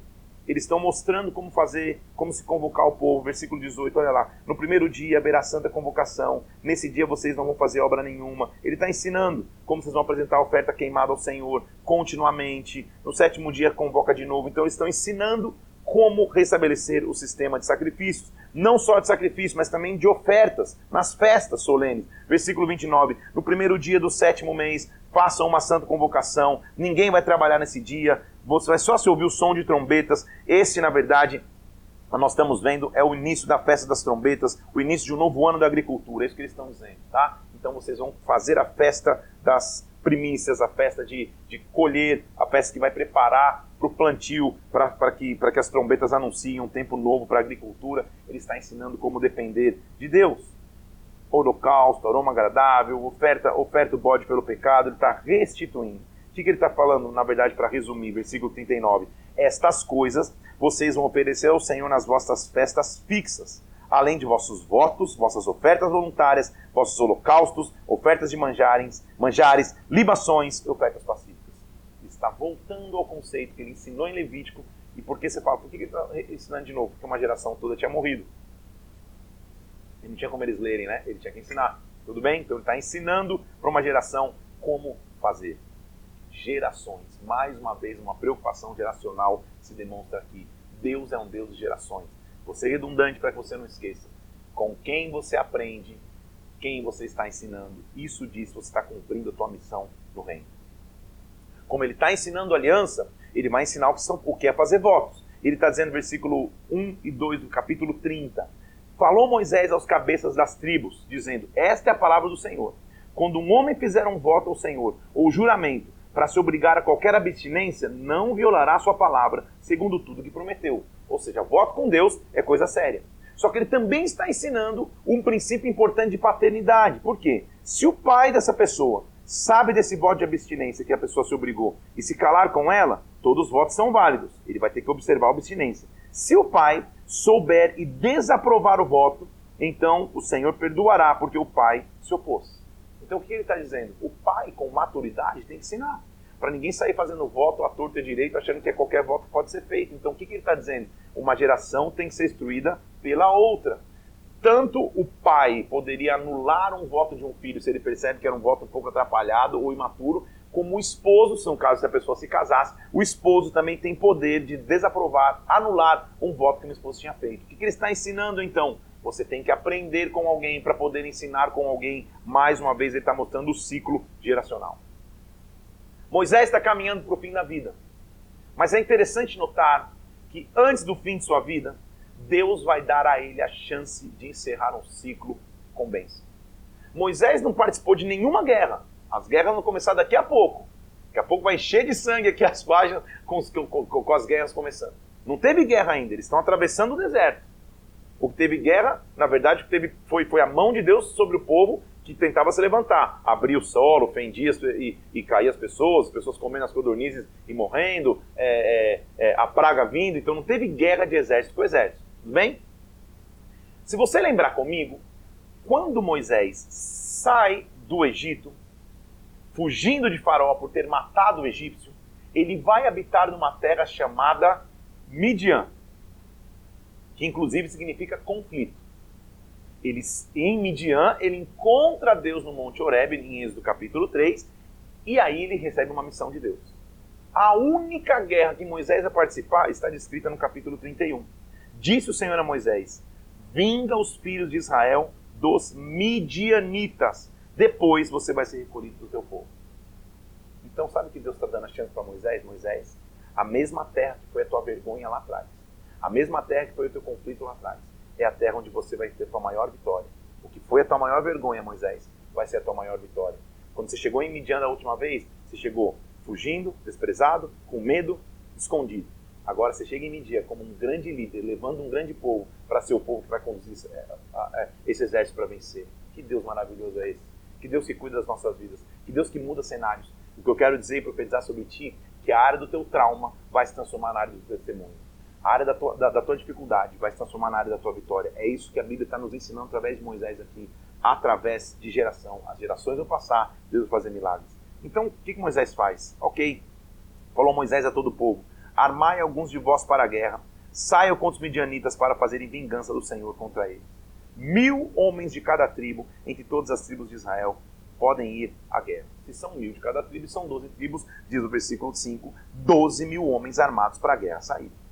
Speaker 1: eles estão mostrando como fazer, como se convocar o povo. Versículo 18, olha lá. No primeiro dia haverá santa convocação. Nesse dia vocês não vão fazer obra nenhuma. Ele está ensinando como vocês vão apresentar a oferta queimada ao Senhor continuamente. No sétimo dia convoca de novo. Então eles estão ensinando como restabelecer o sistema de sacrifícios. Não só de sacrifício, mas também de ofertas nas festas solenes. Versículo 29. No primeiro dia do sétimo mês, façam uma santa convocação. Ninguém vai trabalhar nesse dia. Você vai só se ouvir o som de trombetas. Esse, na verdade, nós estamos vendo é o início da festa das trombetas, o início de um novo ano da agricultura. É isso que eles estão dizendo, tá? Então vocês vão fazer a festa das primícias, a festa de, de colher, a festa que vai preparar para o plantio, para que, que as trombetas anunciem um tempo novo para a agricultura. Ele está ensinando como depender de Deus. Holocausto, aroma agradável, oferta, oferta o bode pelo pecado, ele está restituindo. O que, que ele está falando, na verdade, para resumir, versículo 39? Estas coisas vocês vão oferecer ao Senhor nas vossas festas fixas além de vossos votos, vossas ofertas voluntárias, vossos holocaustos, ofertas de manjares, manjares libações e ofertas pacíficas. Ele está voltando ao conceito que ele ensinou em Levítico. E por que você fala, por que ele está ensinando de novo? Porque uma geração toda tinha morrido. E não tinha como eles lerem, né? Ele tinha que ensinar. Tudo bem? Então ele está ensinando para uma geração como fazer. Gerações. Mais uma vez, uma preocupação geracional se demonstra aqui. Deus é um Deus de gerações. Vou ser redundante para que você não esqueça. Com quem você aprende, quem você está ensinando, isso diz você está cumprindo a tua missão no reino. Como ele está ensinando aliança, ele vai ensinar o que, são, o que é fazer votos. Ele está dizendo, versículo 1 e 2 do capítulo 30. Falou Moisés aos cabeças das tribos, dizendo: Esta é a palavra do Senhor. Quando um homem fizer um voto ao Senhor, ou juramento, para se obrigar a qualquer abstinência, não violará sua palavra, segundo tudo que prometeu. Ou seja, voto com Deus é coisa séria. Só que ele também está ensinando um princípio importante de paternidade. Por quê? Se o pai dessa pessoa sabe desse voto de abstinência que a pessoa se obrigou e se calar com ela, todos os votos são válidos. Ele vai ter que observar a abstinência. Se o pai souber e desaprovar o voto, então o Senhor perdoará, porque o pai se opôs. Então o que ele está dizendo? O pai, com maturidade, tem que ensinar para ninguém sair fazendo voto à torta e direito, achando que qualquer voto pode ser feito. Então, o que, que ele está dizendo? Uma geração tem que ser instruída pela outra. Tanto o pai poderia anular um voto de um filho se ele percebe que era um voto um pouco atrapalhado ou imaturo, como o esposo, se no caso se a pessoa se casasse, o esposo também tem poder de desaprovar, anular um voto que o esposo tinha feito. O que, que ele está ensinando então? Você tem que aprender com alguém para poder ensinar com alguém. Mais uma vez, ele está mostrando o ciclo geracional. Moisés está caminhando para o fim da vida. Mas é interessante notar que antes do fim de sua vida, Deus vai dar a ele a chance de encerrar um ciclo com bênção. Moisés não participou de nenhuma guerra. As guerras vão começar daqui a pouco. Daqui a pouco vai encher de sangue aqui as páginas com, com, com as guerras começando. Não teve guerra ainda, eles estão atravessando o deserto. O que teve guerra, na verdade, o que teve foi, foi a mão de Deus sobre o povo que tentava se levantar. Abria o solo, fendia e, e caía as pessoas, as pessoas comendo as codornizes e morrendo, é, é, é, a praga vindo. Então não teve guerra de exército com exército. Tudo bem? Se você lembrar comigo, quando Moisés sai do Egito, fugindo de Faraó por ter matado o egípcio, ele vai habitar numa terra chamada Midian, que inclusive significa conflito. Ele, em Midian, ele encontra Deus no Monte Horeb, em Êxodo capítulo 3, e aí ele recebe uma missão de Deus. A única guerra que Moisés vai participar está descrita no capítulo 31. Disse o Senhor a Moisés: Vinga os filhos de Israel dos midianitas. Depois você vai ser recolhido do teu povo. Então, sabe que Deus está dando a chance para Moisés? Moisés, a mesma terra que foi a tua vergonha lá atrás, a mesma terra que foi o teu conflito lá atrás, é a terra onde você vai ter a tua maior vitória. O que foi a tua maior vergonha, Moisés, vai ser a tua maior vitória. Quando você chegou em Midian da última vez, você chegou fugindo, desprezado, com medo, escondido. Agora você chega em Midian como um grande líder, levando um grande povo para ser o povo que vai conduzir esse exército para vencer. Que Deus maravilhoso é esse. Que Deus que cuida das nossas vidas. Que Deus que muda cenários. O que eu quero dizer e profetizar sobre ti, que a área do teu trauma vai se transformar na área do testemunho. A área da tua, da, da tua dificuldade vai se transformar na área da tua vitória. É isso que a Bíblia está nos ensinando através de Moisés aqui, através de geração. As gerações vão passar, Deus vai fazer milagres. Então, o que, que Moisés faz? Ok, falou Moisés a todo o povo: Armai alguns de vós para a guerra, saiam contra os midianitas para fazerem vingança do Senhor contra eles. Mil homens de cada tribo, entre todas as tribos de Israel, podem ir à guerra. Se são mil de cada tribo, são doze tribos, diz o versículo 5, doze mil homens armados para a guerra saíram.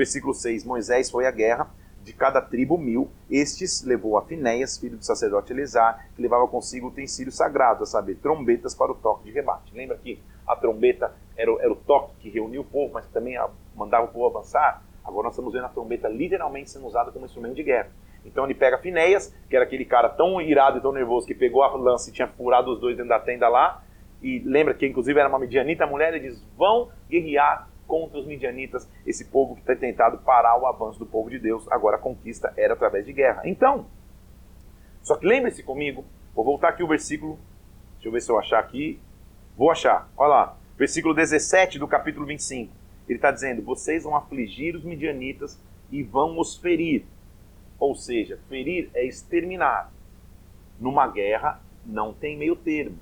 Speaker 1: Versículo 6: Moisés foi à guerra, de cada tribo mil. Estes levou a Finéias, filho do sacerdote Elizar, que levava consigo utensílios sagrados, a saber, trombetas para o toque de rebate. Lembra que a trombeta era, era o toque que reunia o povo, mas também mandava o povo avançar? Agora nós estamos vendo a trombeta literalmente sendo usada como instrumento de guerra. Então ele pega Finéias, que era aquele cara tão irado e tão nervoso que pegou a lança e tinha furado os dois dentro da tenda lá. E lembra que inclusive era uma medianita mulher, ele diz: vão guerrear contra os midianitas, esse povo que tem tentado parar o avanço do povo de Deus. Agora a conquista era através de guerra. Então, só que lembre-se comigo, vou voltar aqui o versículo, deixa eu ver se eu achar aqui. Vou achar, olha lá, versículo 17 do capítulo 25. Ele está dizendo: Vocês vão afligir os midianitas e vão os ferir. Ou seja, ferir é exterminar. Numa guerra não tem meio termo.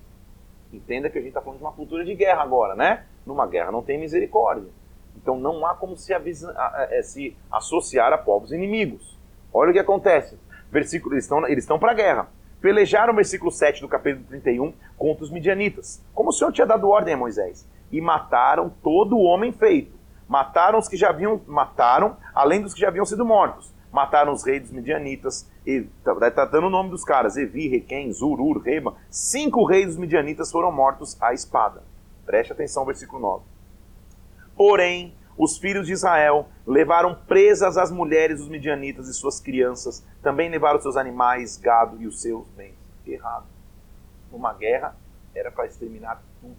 Speaker 1: Entenda que a gente está falando de uma cultura de guerra agora, né? Numa guerra não tem misericórdia. Então não há como se, é, se associar a povos inimigos. Olha o que acontece. Versículo, eles estão, eles estão para a guerra. Pelejaram, versículo 7 do capítulo 31, contra os midianitas, como o Senhor tinha dado ordem a Moisés, e mataram todo o homem feito. Mataram os que já haviam mataram, além dos que já haviam sido mortos. Mataram os reis dos midianitas, está tá dando o nome dos caras, Evi, Requem, Zurur, Reba. Cinco reis dos midianitas foram mortos à espada. Preste atenção versículo 9. Porém, os filhos de Israel levaram presas as mulheres dos midianitas e suas crianças, também levaram seus animais, gado e os seus bens. Errado. Numa guerra era para exterminar tudo.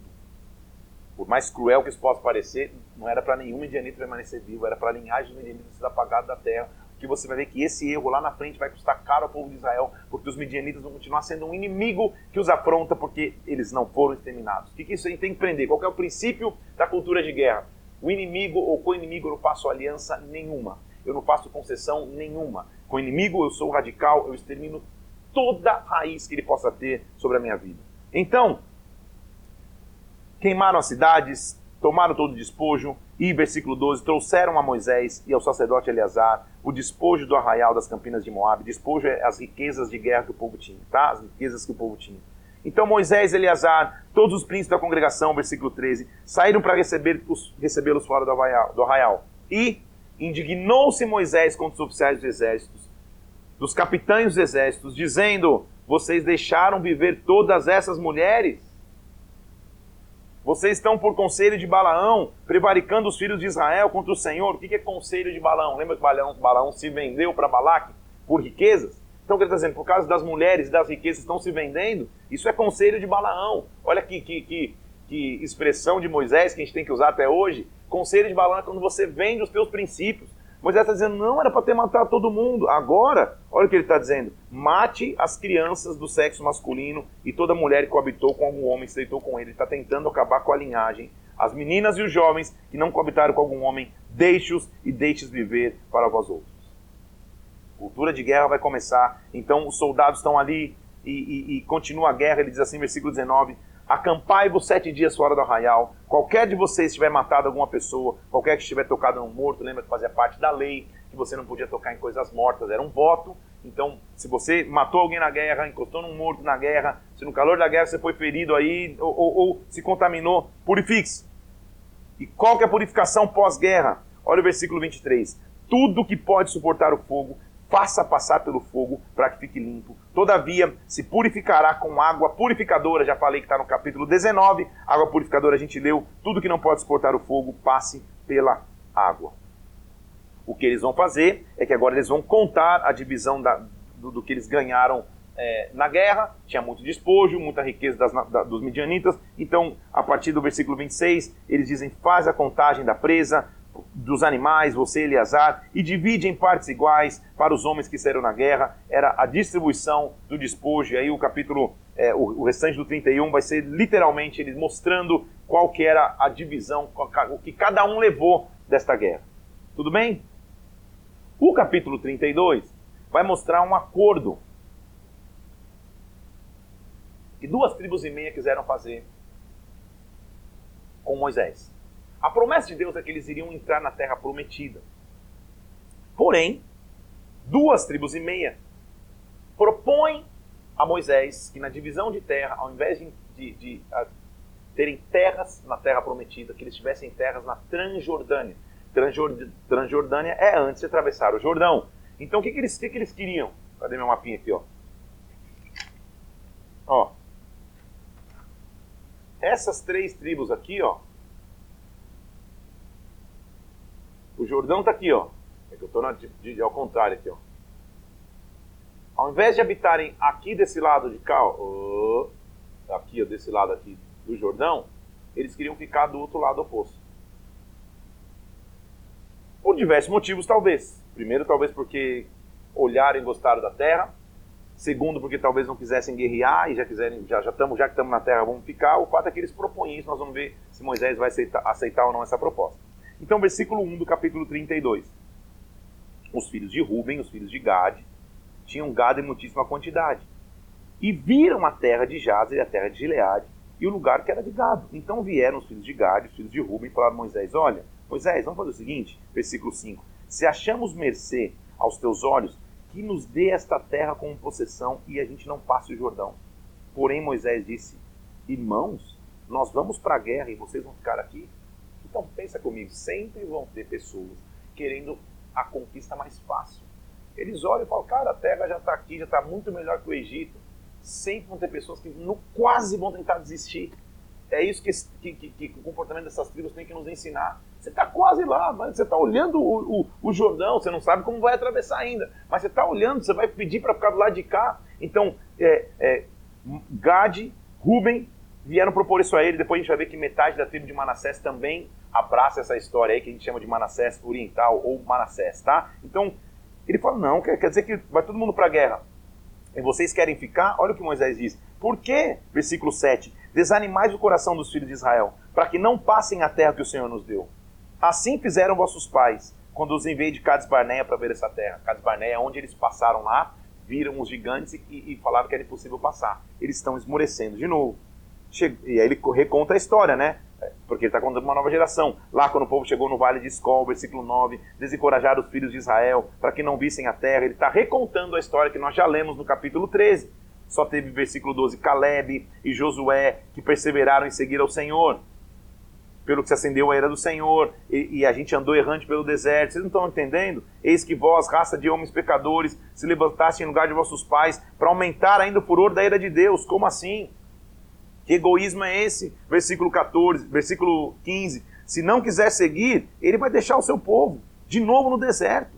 Speaker 1: Por mais cruel que isso possa parecer, não era para nenhum midianita permanecer vivo, era para a linhagem dos midianitas ser apagada da terra, que você vai ver que esse erro lá na frente vai custar caro ao povo de Israel, porque os midianitas vão continuar sendo um inimigo que os afronta porque eles não foram exterminados. O que, que isso aí tem que aprender? Qual é o princípio da cultura de guerra? O inimigo ou com o inimigo eu não faço aliança nenhuma. Eu não faço concessão nenhuma. Com o inimigo eu sou radical, eu extermino toda raiz que ele possa ter sobre a minha vida. Então, queimaram as cidades, tomaram todo o despojo, e, versículo 12, trouxeram a Moisés e ao sacerdote Eleazar o despojo do arraial das campinas de Moabe. Despojo é as riquezas de guerra que o povo tinha, tá? As riquezas que o povo tinha. Então Moisés, Eleazar, todos os príncipes da congregação, versículo 13, saíram para recebê-los recebê fora do arraial, do arraial. E indignou-se Moisés contra os oficiais dos exércitos, dos capitães dos exércitos, dizendo: Vocês deixaram viver todas essas mulheres? Vocês estão por conselho de Balaão, prevaricando os filhos de Israel contra o Senhor. O que é conselho de Balaão? Lembra que Balaão, Balaão se vendeu para Balaque por riquezas? Então, ele está dizendo, por causa das mulheres e das riquezas estão se vendendo, isso é conselho de Balaão. Olha que, que, que, que expressão de Moisés que a gente tem que usar até hoje. Conselho de Balaão é quando você vende os teus princípios. Moisés está dizendo, não, era para ter matado todo mundo. Agora, olha o que ele está dizendo: mate as crianças do sexo masculino e toda mulher que coabitou com algum homem, se deitou com ele. Ele está tentando acabar com a linhagem. As meninas e os jovens que não coabitaram com algum homem, deixe-os e deixe-os viver para vós outros. Cultura de guerra vai começar. Então, os soldados estão ali e, e, e continua a guerra. Ele diz assim, versículo 19: Acampai-vos sete dias fora do arraial. Qualquer de vocês tiver matado alguma pessoa, qualquer que estiver tocado num morto, lembra que fazia parte da lei, que você não podia tocar em coisas mortas, era um voto. Então, se você matou alguém na guerra, encostou num morto na guerra, se no calor da guerra você foi ferido aí, ou, ou, ou se contaminou, purifique-se. E qual que é a purificação pós-guerra? Olha o versículo 23. Tudo que pode suportar o fogo, faça passar pelo fogo para que fique limpo. Todavia, se purificará com água purificadora, já falei que está no capítulo 19, água purificadora a gente leu, tudo que não pode suportar o fogo, passe pela água. O que eles vão fazer é que agora eles vão contar a divisão da, do, do, que eles ganharam é, na guerra, tinha muito despojo, muita riqueza das, da, dos midianitas, então a partir do versículo 26, eles dizem, faz a contagem da presa, dos animais, você, Eleazar, e divide em partes iguais para os homens que saíram na guerra. Era a distribuição do despojo. E aí o capítulo, é, o, o, restante do 31 vai ser literalmente eles mostrando qual que era a divisão, o que cada um levou desta guerra. Tudo bem? O capítulo 32 vai mostrar um acordo que duas tribos e meia quiseram fazer com Moisés. A promessa de Deus é que eles iriam entrar na terra prometida. Porém, duas tribos e meia propõem a Moisés que na divisão de terra, ao invés de, de, de a, terem terras na terra prometida, que eles tivessem terras na Transjordânia. Transjord, Transjordânia é antes de atravessar o Jordão. Então o que, que, eles, que, que eles queriam? Cadê meu mapinha aqui? Ó? ó. Essas três tribos aqui, ó, O Jordão está aqui, ó. É que eu estou ao contrário aqui, ó. Ao invés de habitarem aqui desse lado de cá, ó, aqui, ó, desse lado aqui do Jordão, eles queriam ficar do outro lado oposto. Por diversos motivos, talvez. Primeiro, talvez porque olharam e gostaram da terra. Segundo, porque talvez não quisessem guerrear e já quiserem, já já estamos já que estamos na terra, vamos ficar. O fato é que eles propõem isso, nós vamos ver se Moisés vai aceitar, aceitar ou não essa proposta. Então, versículo 1 do capítulo 32. Os filhos de Ruben, os filhos de Gade, tinham gado em muitíssima quantidade. E viram a terra de Jazer e a terra de Gileade e o lugar que era de gado. Então vieram os filhos de Gade, os filhos de Ruben, e falaram a Moisés: Olha, Moisés, vamos fazer o seguinte, versículo 5: Se achamos mercê aos teus olhos, que nos dê esta terra como possessão e a gente não passe o Jordão. Porém, Moisés disse: Irmãos, nós vamos para a guerra e vocês vão ficar aqui? Então pensa comigo, sempre vão ter pessoas querendo a conquista mais fácil. Eles olham e falam, cara, a terra já está aqui, já está muito melhor que o Egito. Sempre vão ter pessoas que no, quase vão tentar desistir. É isso que, que, que, que, o comportamento dessas tribos tem que nos ensinar. Você está quase lá, mas você está olhando o, o, o, Jordão, você não sabe como vai atravessar ainda, mas você está olhando, você vai pedir para ficar do lado de cá. Então, é, é, Gade, Ruben vieram propor isso a ele. Depois a gente vai ver que metade da tribo de Manassés também abraça essa história aí que a gente chama de Manassés Oriental ou Manassés, tá? Então, ele fala, não, quer, quer dizer que vai todo mundo para a guerra. E vocês querem ficar? Olha o que Moisés diz. Por que, versículo 7, desanimais o coração dos filhos de Israel, para que não passem a terra que o Senhor nos deu? Assim fizeram vossos pais, quando os enviei de Cades Barneia para ver essa terra. Cades Barneia é onde eles passaram lá, viram os gigantes e, e falaram que era impossível passar. Eles estão esmorecendo de novo. E aí ele reconta a história, né? Porque ele está contando uma nova geração. Lá, quando o povo chegou no vale de Escol, versículo 9, desencorajar os filhos de Israel para que não vissem a terra. Ele está recontando a história que nós já lemos no capítulo 13. Só teve versículo 12: Caleb e Josué que perseveraram em seguir ao Senhor. Pelo que se acendeu a era do Senhor, e, e a gente andou errante pelo deserto. Vocês não estão entendendo? Eis que vós, raça de homens pecadores, se levantaste em lugar de vossos pais para aumentar ainda o furor da ira de Deus. Como assim? Que egoísmo é esse? Versículo 14, versículo 15. Se não quiser seguir, ele vai deixar o seu povo de novo no deserto.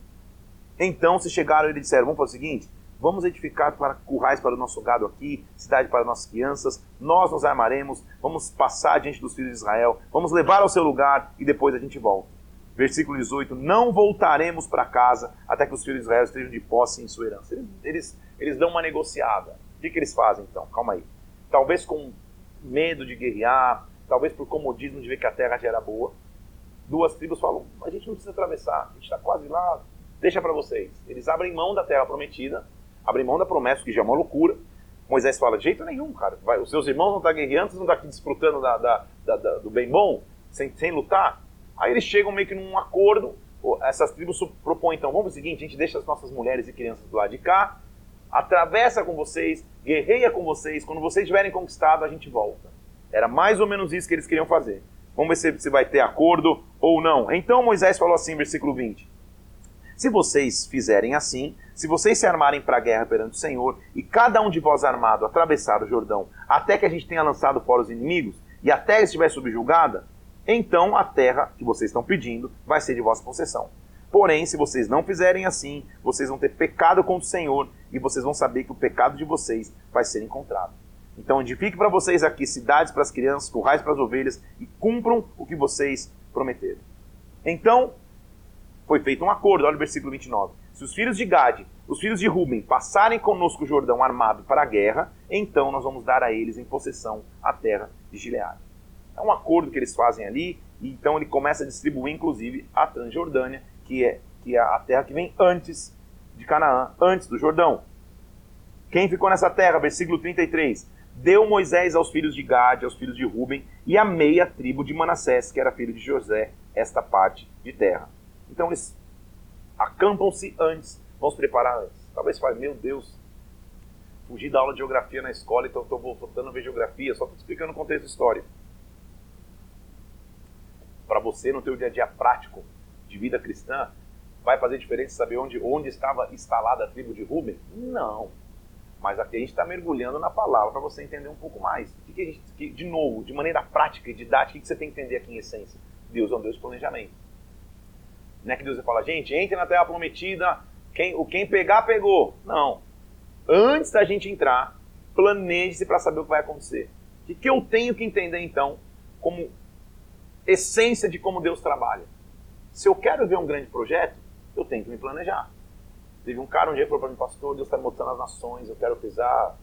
Speaker 1: Então, se chegaram e disseram: Vamos fazer o seguinte, vamos edificar para currais para o nosso gado aqui, cidade para nossas crianças, nós nos armaremos, vamos passar diante dos filhos de Israel, vamos levar ao seu lugar e depois a gente volta. Versículo 18: Não voltaremos para casa até que os filhos de Israel estejam de posse em sua herança. Eles, eles, eles dão uma negociada. O que, que eles fazem então? Calma aí. Talvez com medo de guerrear, talvez por comodismo de ver que a terra já era boa. Duas tribos falam: a gente não precisa atravessar, a gente está quase lá, deixa para vocês. Eles abrem mão da terra prometida, abrem mão da promessa, que já é uma loucura. Moisés fala: de jeito nenhum, cara. Vai, os seus irmãos não estão tá guerreando, vocês não estão tá aqui desfrutando da, da, da, do bem bom, sem, sem lutar. Aí eles chegam meio que num acordo. Essas tribos propõem, então, vamos fazer o seguinte: a gente deixa as nossas mulheres e crianças do lado de cá, atravessa com vocês, guerreia com vocês, quando vocês tiverem conquistado, a gente volta. Era mais ou menos isso que eles queriam fazer. Vamos ver se, se vai ter acordo ou não. Então Moisés falou assim, versículo 20: Se vocês fizerem assim, se vocês se armarem para a guerra perante o Senhor, e cada um de vós armado atravessar o Jordão, até que a gente tenha lançado fora os inimigos, e a terra estiver subjugada, então a terra que vocês estão pedindo vai ser de vossa possessão. Porém, se vocês não fizerem assim, vocês vão ter pecado contra o Senhor e vocês vão saber que o pecado de vocês vai ser encontrado. Então, edifique para vocês aqui cidades para as crianças, currais para as ovelhas e cumpram o que vocês prometeram. Então, foi feito um acordo, olha o versículo 29. Se os filhos de Gade, os filhos de Ruben, passarem conosco o Jordão armado para a guerra, então nós vamos dar a eles em possessão a terra de Gileade. É um acordo que eles fazem ali, e então ele começa a distribuir, inclusive, a Transjordânia, que é, que é a terra que vem antes de Canaã, antes do Jordão. Quem ficou nessa terra? Versículo 33. Deu Moisés aos filhos de Gade, aos filhos de Ruben e a meia tribo de Manassés, que era filho de José, esta parte de terra. Então eles acampam-se antes, vão se preparar antes. Talvez fale, meu Deus, fugi da aula de geografia na escola, então estou voltando a ver geografia, só estou explicando o contexto histórico para você no teu dia a dia prático de vida cristã, vai fazer diferença saber onde, onde estava instalada a tribo de Ruben? Não. Mas aqui a gente está mergulhando na palavra para você entender um pouco mais. O que, gente, de novo, de maneira prática e didática, o que você tem que entender aqui em essência? Deus é um Deus de planejamento. Não é que Deus vai falar, gente, entre na terra prometida, quem, o quem pegar, pegou. Não. Antes da gente entrar, planeje-se para saber o que vai acontecer. O que eu tenho que entender, então, como essência de como Deus trabalha. Se eu quero ver um grande projeto, eu tenho que me planejar. Teve um cara um dia que falou para mim, pastor, Deus está me mostrando as nações, eu quero pisar,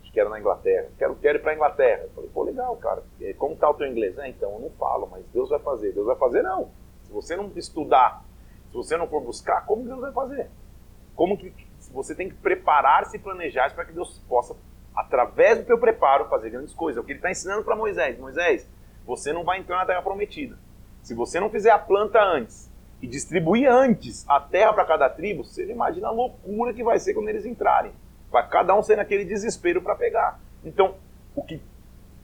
Speaker 1: acho que era na Inglaterra, quero, quero ir para a Inglaterra. Eu falei, pô, legal, cara, como está o teu inglês? É, então, eu não falo, mas Deus vai fazer. Deus vai fazer, não. Se você não estudar, se você não for buscar, como Deus vai fazer? Como que você tem que preparar-se e planejar para que Deus possa, através do teu preparo, fazer grandes coisas. É o que ele está ensinando para Moisés. Moisés, você não vai entrar na terra prometida. Se você não fizer a planta antes e distribuir antes a terra para cada tribo, você imagina a loucura que vai ser quando eles entrarem. Vai cada um ser naquele desespero para pegar. Então, o que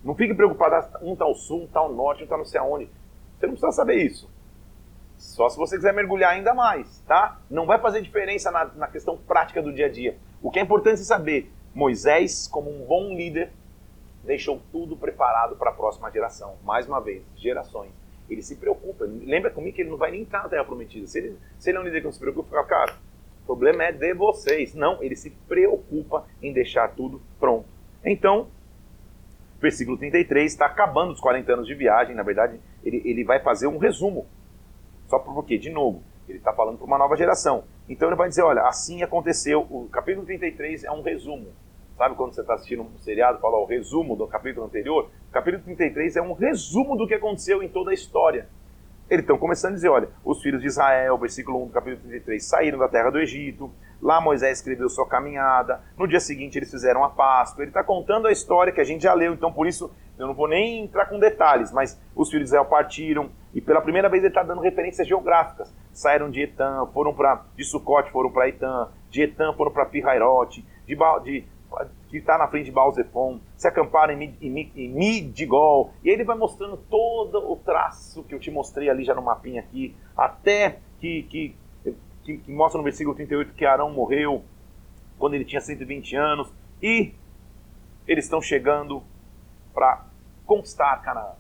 Speaker 1: não fique preocupado, ah, um está ao sul, um está ao norte, um está não sei aonde. Você não precisa saber isso. Só se você quiser mergulhar ainda mais, tá? Não vai fazer diferença na, na questão prática do dia a dia. O que é importante saber, Moisés, como um bom líder, deixou tudo preparado para a próxima geração. Mais uma vez, gerações. Ele se preocupa. Lembra comigo que ele não vai nem estar na Terra Prometida. Se ele, se ele é um líder que não se preocupa, fica, cara, o problema é de vocês. Não, ele se preocupa em deixar tudo pronto. Então, versículo 33 está acabando os 40 anos de viagem. Na verdade, ele, ele vai fazer um resumo. Só porque, de novo, ele está falando para uma nova geração. Então ele vai dizer: olha, assim aconteceu. O capítulo 33 é um resumo. Sabe quando você está assistindo um seriado, fala o resumo do capítulo anterior? O capítulo 33 é um resumo do que aconteceu em toda a história. Eles estão começando a dizer, olha, os filhos de Israel, versículo 1 do capítulo 33, saíram da terra do Egito, lá Moisés escreveu sua caminhada, no dia seguinte eles fizeram a Páscoa, ele está contando a história que a gente já leu, então por isso eu não vou nem entrar com detalhes, mas os filhos de Israel partiram, e pela primeira vez ele está dando referências geográficas, saíram de Etam, foram para, de Sucote foram para Etam, de Etam foram para Pirairote, de, de que está na frente de Balzefon, se acamparam em, em, em Midigol, e ele vai mostrando todo o traço que eu te mostrei ali já no mapinha aqui, até que, que, que, que mostra no versículo 38 que Arão morreu quando ele tinha 120 anos, e eles estão chegando para conquistar Canaã.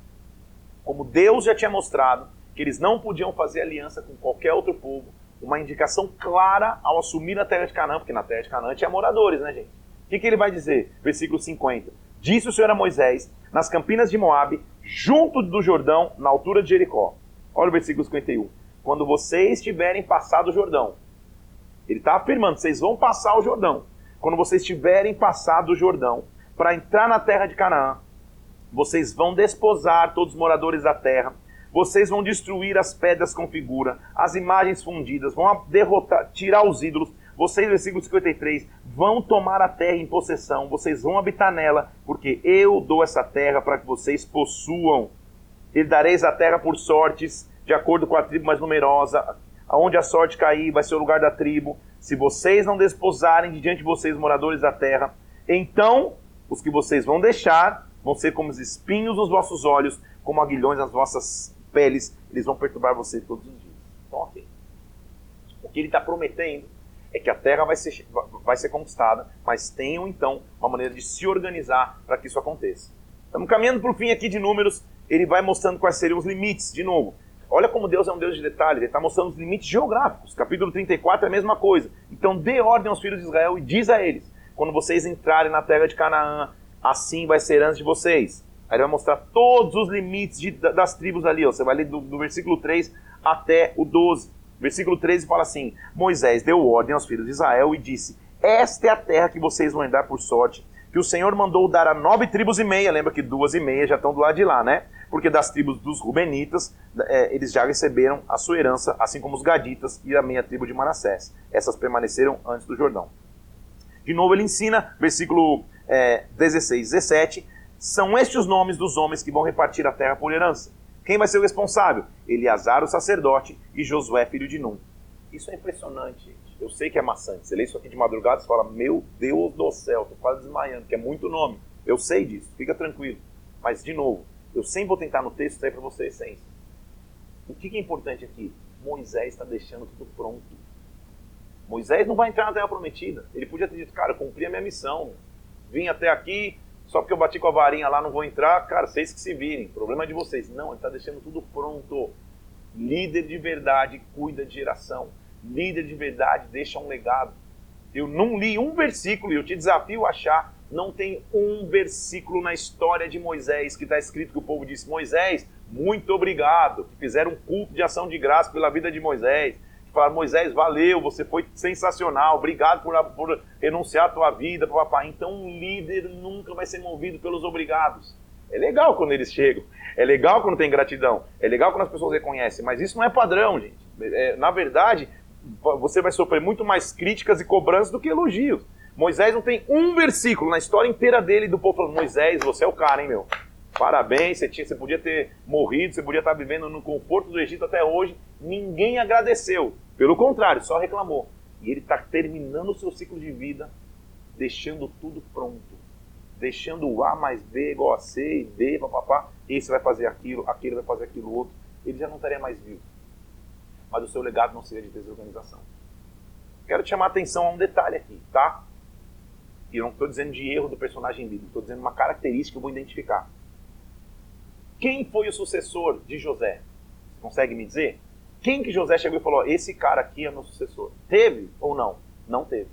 Speaker 1: Como Deus já tinha mostrado que eles não podiam fazer aliança com qualquer outro povo, uma indicação clara ao assumir a terra de Canaã, porque na terra de Canaã tinha moradores, né, gente? O que, que ele vai dizer? Versículo 50. Disse o Senhor a Moisés, nas campinas de Moabe, junto do Jordão, na altura de Jericó. Olha o versículo 51. Quando vocês tiverem passado o Jordão, ele está afirmando, vocês vão passar o Jordão. Quando vocês tiverem passado o Jordão, para entrar na terra de Canaã, vocês vão desposar todos os moradores da terra, vocês vão destruir as pedras com figura, as imagens fundidas, vão derrotar, tirar os ídolos. Vocês, versículo 53, vão tomar a terra em possessão, vocês vão habitar nela, porque eu dou essa terra para que vocês possuam. E dareis a terra por sortes, de acordo com a tribo mais numerosa, aonde a sorte cair vai ser o lugar da tribo. Se vocês não desposarem de diante de vocês, moradores da terra, então os que vocês vão deixar vão ser como os espinhos nos vossos olhos, como aguilhões nas vossas peles, eles vão perturbar você todos os dias. Então, ok. O que ele está prometendo é que a terra vai ser, vai ser conquistada, mas tenham então uma maneira de se organizar para que isso aconteça. Estamos caminhando para o fim aqui de números, ele vai mostrando quais seriam os limites, de novo. Olha como Deus é um Deus de detalhes, ele está mostrando os limites geográficos. Capítulo 34 é a mesma coisa. Então dê ordem aos filhos de Israel e diz a eles: quando vocês entrarem na terra de Canaã, assim vai ser antes de vocês. Aí ele vai mostrar todos os limites de, das tribos ali. Ó. Você vai ler do, do versículo 3 até o 12. Versículo 13 fala assim: Moisés deu ordem aos filhos de Israel e disse: Esta é a terra que vocês vão dar por sorte, que o Senhor mandou dar a nove tribos e meia. Lembra que duas e meia já estão do lado de lá, né? Porque das tribos dos Rubenitas, é, eles já receberam a sua herança, assim como os Gaditas e a meia tribo de Manassés. Essas permaneceram antes do Jordão. De novo, ele ensina, versículo é, 16, 17: São estes os nomes dos homens que vão repartir a terra por herança. Quem vai ser o responsável? Eleazar, o sacerdote, e Josué, filho de Num. Isso é impressionante, gente. Eu sei que é maçante. Você lê isso aqui de madrugada e fala, meu Deus do céu, tô quase desmaiando, que é muito nome. Eu sei disso, fica tranquilo. Mas, de novo, eu sempre vou tentar no texto trazer para você a essência. O que é importante aqui? Moisés está deixando tudo pronto. Moisés não vai entrar na terra prometida. Ele podia ter dito, cara, eu cumpri a minha missão. Vim até aqui, só porque eu bati com a varinha lá, não vou entrar, cara, vocês que se virem, problema é de vocês. Não, ele está deixando tudo pronto. Líder de verdade cuida de geração. Líder de verdade deixa um legado. Eu não li um versículo e eu te desafio a achar. Não tem um versículo na história de Moisés que está escrito que o povo disse: Moisés, muito obrigado. Que fizeram um culto de ação de graça pela vida de Moisés falar, Moisés, valeu, você foi sensacional, obrigado por, por renunciar a tua vida, papai. Então um líder nunca vai ser movido pelos obrigados. É legal quando eles chegam, é legal quando tem gratidão, é legal quando as pessoas reconhecem, mas isso não é padrão, gente. É, na verdade, você vai sofrer muito mais críticas e cobranças do que elogios. Moisés não tem um versículo na história inteira dele do povo falando: Moisés, você é o cara, hein, meu? Parabéns, você, tinha, você podia ter morrido, você podia estar vivendo no conforto do Egito até hoje. Ninguém agradeceu. Pelo contrário, só reclamou. E ele está terminando o seu ciclo de vida, deixando tudo pronto. Deixando o A mais B igual a C e D, papapá. Esse vai fazer aquilo, aquele vai fazer aquilo outro. Ele já não estaria mais vivo. Mas o seu legado não seria de desorganização. Quero te chamar a atenção a um detalhe aqui, tá? E não estou dizendo de erro do personagem bíblico, estou dizendo uma característica que eu vou identificar. Quem foi o sucessor de José? Você consegue me dizer? Quem que José chegou e falou: esse cara aqui é meu sucessor? Teve ou não? Não teve.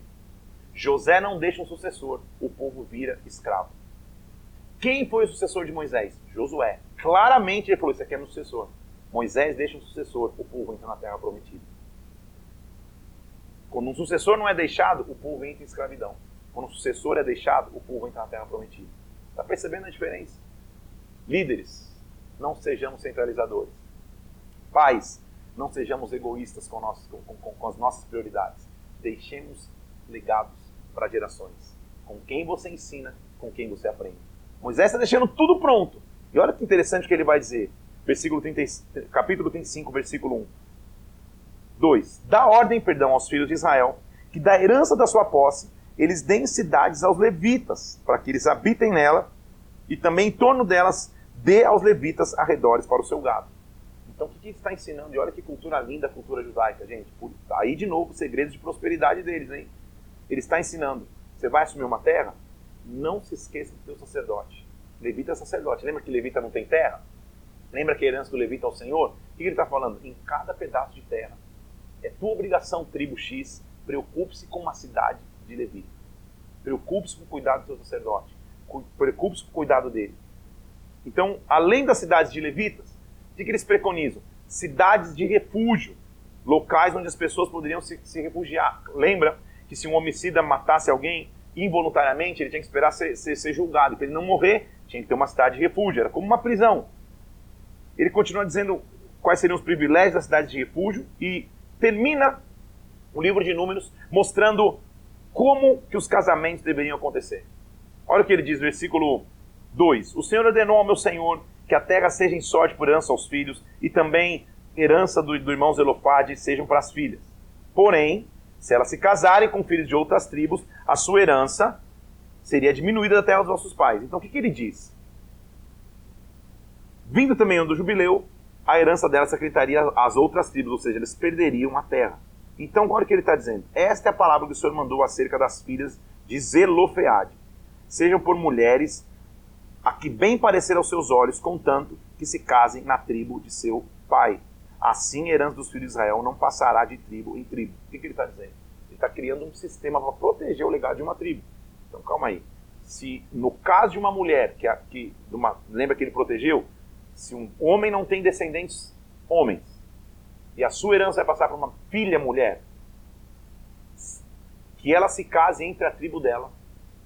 Speaker 1: José não deixa um sucessor, o povo vira escravo. Quem foi o sucessor de Moisés? Josué. Claramente ele falou: Esse aqui é meu sucessor. Moisés deixa um sucessor, o povo entra na terra prometida. Quando um sucessor não é deixado, o povo entra em escravidão. Quando um sucessor é deixado, o povo entra na terra prometida. Está percebendo a diferença? Líderes, não sejamos centralizadores. Pais, não sejamos egoístas com, nossos, com, com, com as nossas prioridades. Deixemos legados para gerações. Com quem você ensina, com quem você aprende. Moisés está deixando tudo pronto. E olha que interessante que ele vai dizer. Versículo 30, capítulo 35, versículo 1. 2. Dá ordem, perdão, aos filhos de Israel, que da herança da sua posse, eles deem cidades aos levitas, para que eles habitem nela, e também em torno delas dê aos levitas arredores para o seu gado. Então, o que, que ele está ensinando? E olha que cultura linda cultura judaica, gente. Aí, de novo, o segredo de prosperidade deles, hein? Ele está ensinando. Você vai assumir uma terra? Não se esqueça do teu sacerdote. Levita é sacerdote. Lembra que levita não tem terra? Lembra que a herança do levita é o Senhor? O que ele está falando? Em cada pedaço de terra. É tua obrigação, tribo X, preocupe-se com uma cidade de levita. Preocupe-se com o cuidado do seu sacerdote. Preocupe-se com o cuidado dele. Então, além das cidades de levitas, o que eles preconizam? Cidades de refúgio, locais onde as pessoas poderiam se, se refugiar. Lembra que se um homicida matasse alguém involuntariamente, ele tinha que esperar ser, ser, ser julgado. Para ele não morrer, tinha que ter uma cidade de refúgio, era como uma prisão. Ele continua dizendo quais seriam os privilégios da cidade de refúgio e termina o livro de Números mostrando como que os casamentos deveriam acontecer. Olha o que ele diz, versículo 2: O Senhor ordenou ao meu senhor que a terra seja em sorte por herança aos filhos e também herança do, do irmão Zelofade sejam para as filhas. Porém, se elas se casarem com filhos de outras tribos, a sua herança seria diminuída da terra dos nossos pais. Então o que, que ele diz? Vindo também o do jubileu, a herança dela se acreditaria às outras tribos, ou seja, eles perderiam a terra. Então, olha o que ele está dizendo. Esta é a palavra que o Senhor mandou acerca das filhas de Zelofeade. Sejam por mulheres a que bem parecer aos seus olhos, contanto que se casem na tribo de seu pai. Assim, a herança dos filhos de Israel não passará de tribo em tribo. O que, que ele está dizendo? Ele está criando um sistema para proteger o legado de uma tribo. Então, calma aí. Se no caso de uma mulher, que, que uma, lembra que ele protegeu? Se um homem não tem descendentes homens, e a sua herança vai passar para uma filha mulher, que ela se case entre a tribo dela,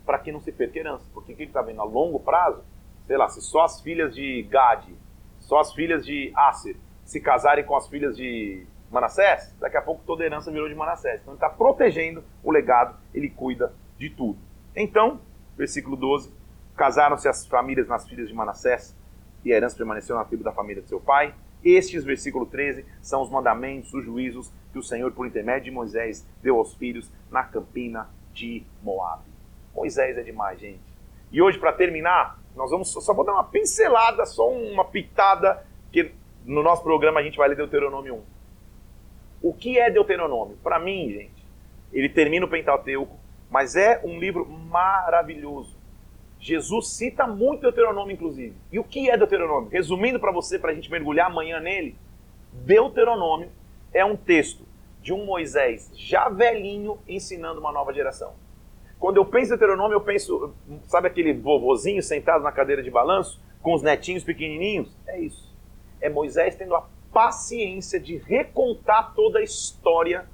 Speaker 1: para que não se perca herança. Porque o que ele está vendo? A longo prazo, sei lá, se só as filhas de Gade, só as filhas de Aser se casarem com as filhas de Manassés, daqui a pouco toda a herança virou de Manassés. Então ele está protegendo o legado, ele cuida de tudo. Então, versículo 12: casaram-se as famílias nas filhas de Manassés, e a herança permaneceu na tribo da família de seu pai. Estes, versículo 13, são os mandamentos, os juízos que o Senhor, por intermédio de Moisés, deu aos filhos na campina de Moab. Moisés é demais, gente. E hoje, para terminar, nós vamos só vou dar uma pincelada, só uma pitada, que no nosso programa a gente vai ler Deuteronômio 1. O que é Deuteronômio? Para mim, gente, ele termina o Pentateuco, mas é um livro maravilhoso. Jesus cita muito Deuteronômio, inclusive. E o que é Deuteronômio? Resumindo para você, para a gente mergulhar amanhã nele, Deuteronômio é um texto de um Moisés já velhinho ensinando uma nova geração. Quando eu penso em Deuteronômio, eu penso, sabe aquele vovozinho sentado na cadeira de balanço, com os netinhos pequenininhos? É isso é Moisés tendo a paciência de recontar toda a história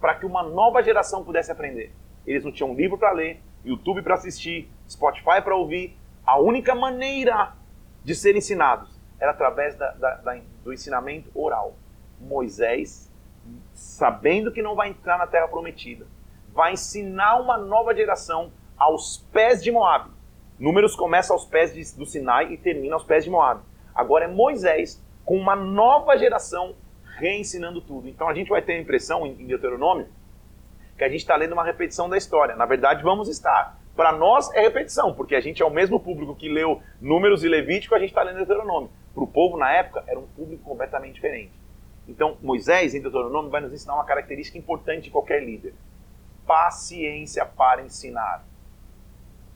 Speaker 1: para que uma nova geração pudesse aprender. Eles não tinham livro para ler, YouTube para assistir, Spotify para ouvir. A única maneira de ser ensinados era através da, da, da, do ensinamento oral. Moisés, sabendo que não vai entrar na terra prometida, vai ensinar uma nova geração aos pés de Moab. Números começa aos pés de, do Sinai e termina aos pés de Moab. Agora é Moisés com uma nova geração reensinando tudo. Então a gente vai ter a impressão em Deuteronômio que a gente está lendo uma repetição da história. Na verdade, vamos estar. Para nós é repetição, porque a gente é o mesmo público que leu Números e Levítico, a gente está lendo Deuteronômio. Para o povo na época era um público completamente diferente. Então Moisés em Deuteronômio vai nos ensinar uma característica importante de qualquer líder: paciência para ensinar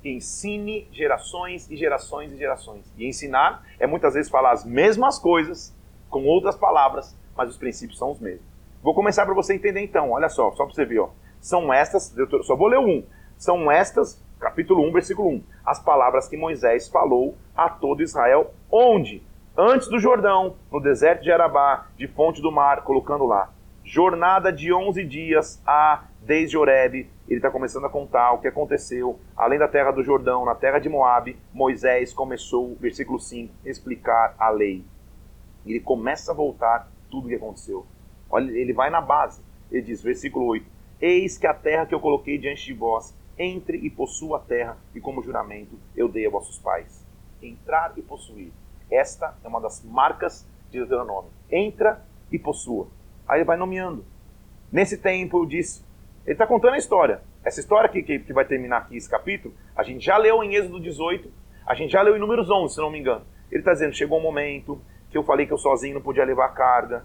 Speaker 1: ensine gerações e gerações e gerações. E ensinar é muitas vezes falar as mesmas coisas com outras palavras, mas os princípios são os mesmos. Vou começar para você entender então, olha só, só para você ver, ó. São estas, eu só vou ler um. São estas, capítulo 1, versículo 1, as palavras que Moisés falou a todo Israel, onde? Antes do Jordão, no deserto de Arabá, de fonte do mar, colocando lá. Jornada de 11 dias a desde Horebe, ele está começando a contar o que aconteceu, além da terra do Jordão, na terra de Moabe, Moisés começou, versículo 5, explicar a lei. Ele começa a voltar tudo o que aconteceu. Olha, ele vai na base. Ele diz, versículo 8: Eis que a terra que eu coloquei diante de vós, entre e possua a terra, e como juramento eu dei a vossos pais. Entrar e possuir. Esta é uma das marcas de Deuteronômio. Entra e possua. Aí ele vai nomeando. Nesse tempo eu disse: ele está contando a história. Essa história que, que, que, vai terminar aqui, esse capítulo, a gente já leu em Êxodo 18, a gente já leu em Números 11, se não me engano. Ele está dizendo, chegou um momento que eu falei que eu sozinho não podia levar a carga,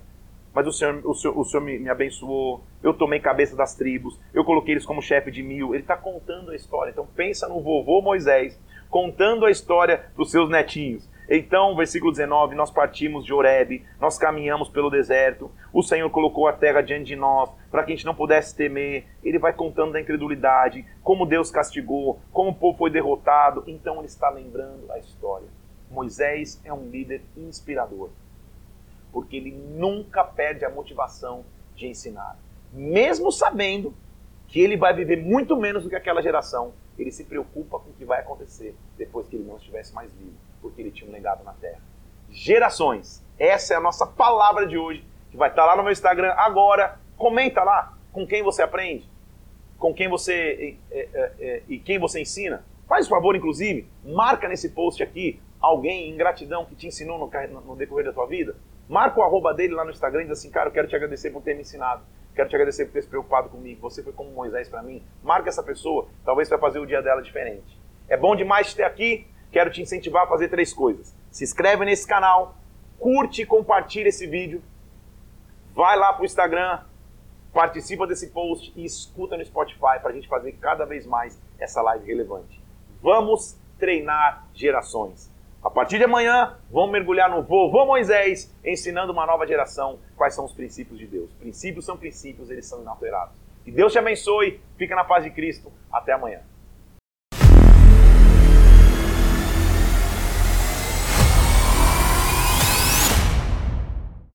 Speaker 1: mas o Senhor, o Senhor, o Senhor me, me, abençoou, eu tomei cabeça das tribos, eu coloquei eles como chefe de mil. Ele está contando a história. Então pensa no vovô Moisés, contando a história para os seus netinhos. Então, versículo 19, nós partimos de Oreb, nós caminhamos pelo deserto, o Senhor colocou a terra diante de nós, para que a gente não pudesse temer. Ele vai contando da incredulidade, como Deus castigou, como o povo foi derrotado. Então ele está lembrando a história. Moisés é um líder inspirador, porque ele nunca perde a motivação de ensinar. Mesmo sabendo que ele vai viver muito menos do que aquela geração, ele se preocupa com o que vai acontecer depois que ele não estivesse mais vivo porque ele tinha um legado na terra. Gerações. Essa é a nossa palavra de hoje, que vai estar lá no meu Instagram agora. Comenta lá com quem você aprende, com quem você é, é, é, e quem você ensina. Faz o favor, inclusive, marca nesse post aqui alguém em gratidão que te ensinou no, no decorrer da tua vida. Marca o arroba dele lá no Instagram e diz assim, cara, eu quero te agradecer por ter me ensinado. Quero te agradecer por ter se preocupado comigo. Você foi como Moisés para mim. Marca essa pessoa, talvez vai fazer o dia dela diferente. É bom demais te ter aqui quero te incentivar a fazer três coisas. Se inscreve nesse canal, curte e compartilha esse vídeo, vai lá para o Instagram, participa desse post e escuta no Spotify para a gente fazer cada vez mais essa live relevante. Vamos treinar gerações. A partir de amanhã, vamos mergulhar no vovô Moisés, ensinando uma nova geração quais são os princípios de Deus. Princípios são princípios, eles são inalteráveis. Que Deus te abençoe, fica na paz de Cristo. Até amanhã.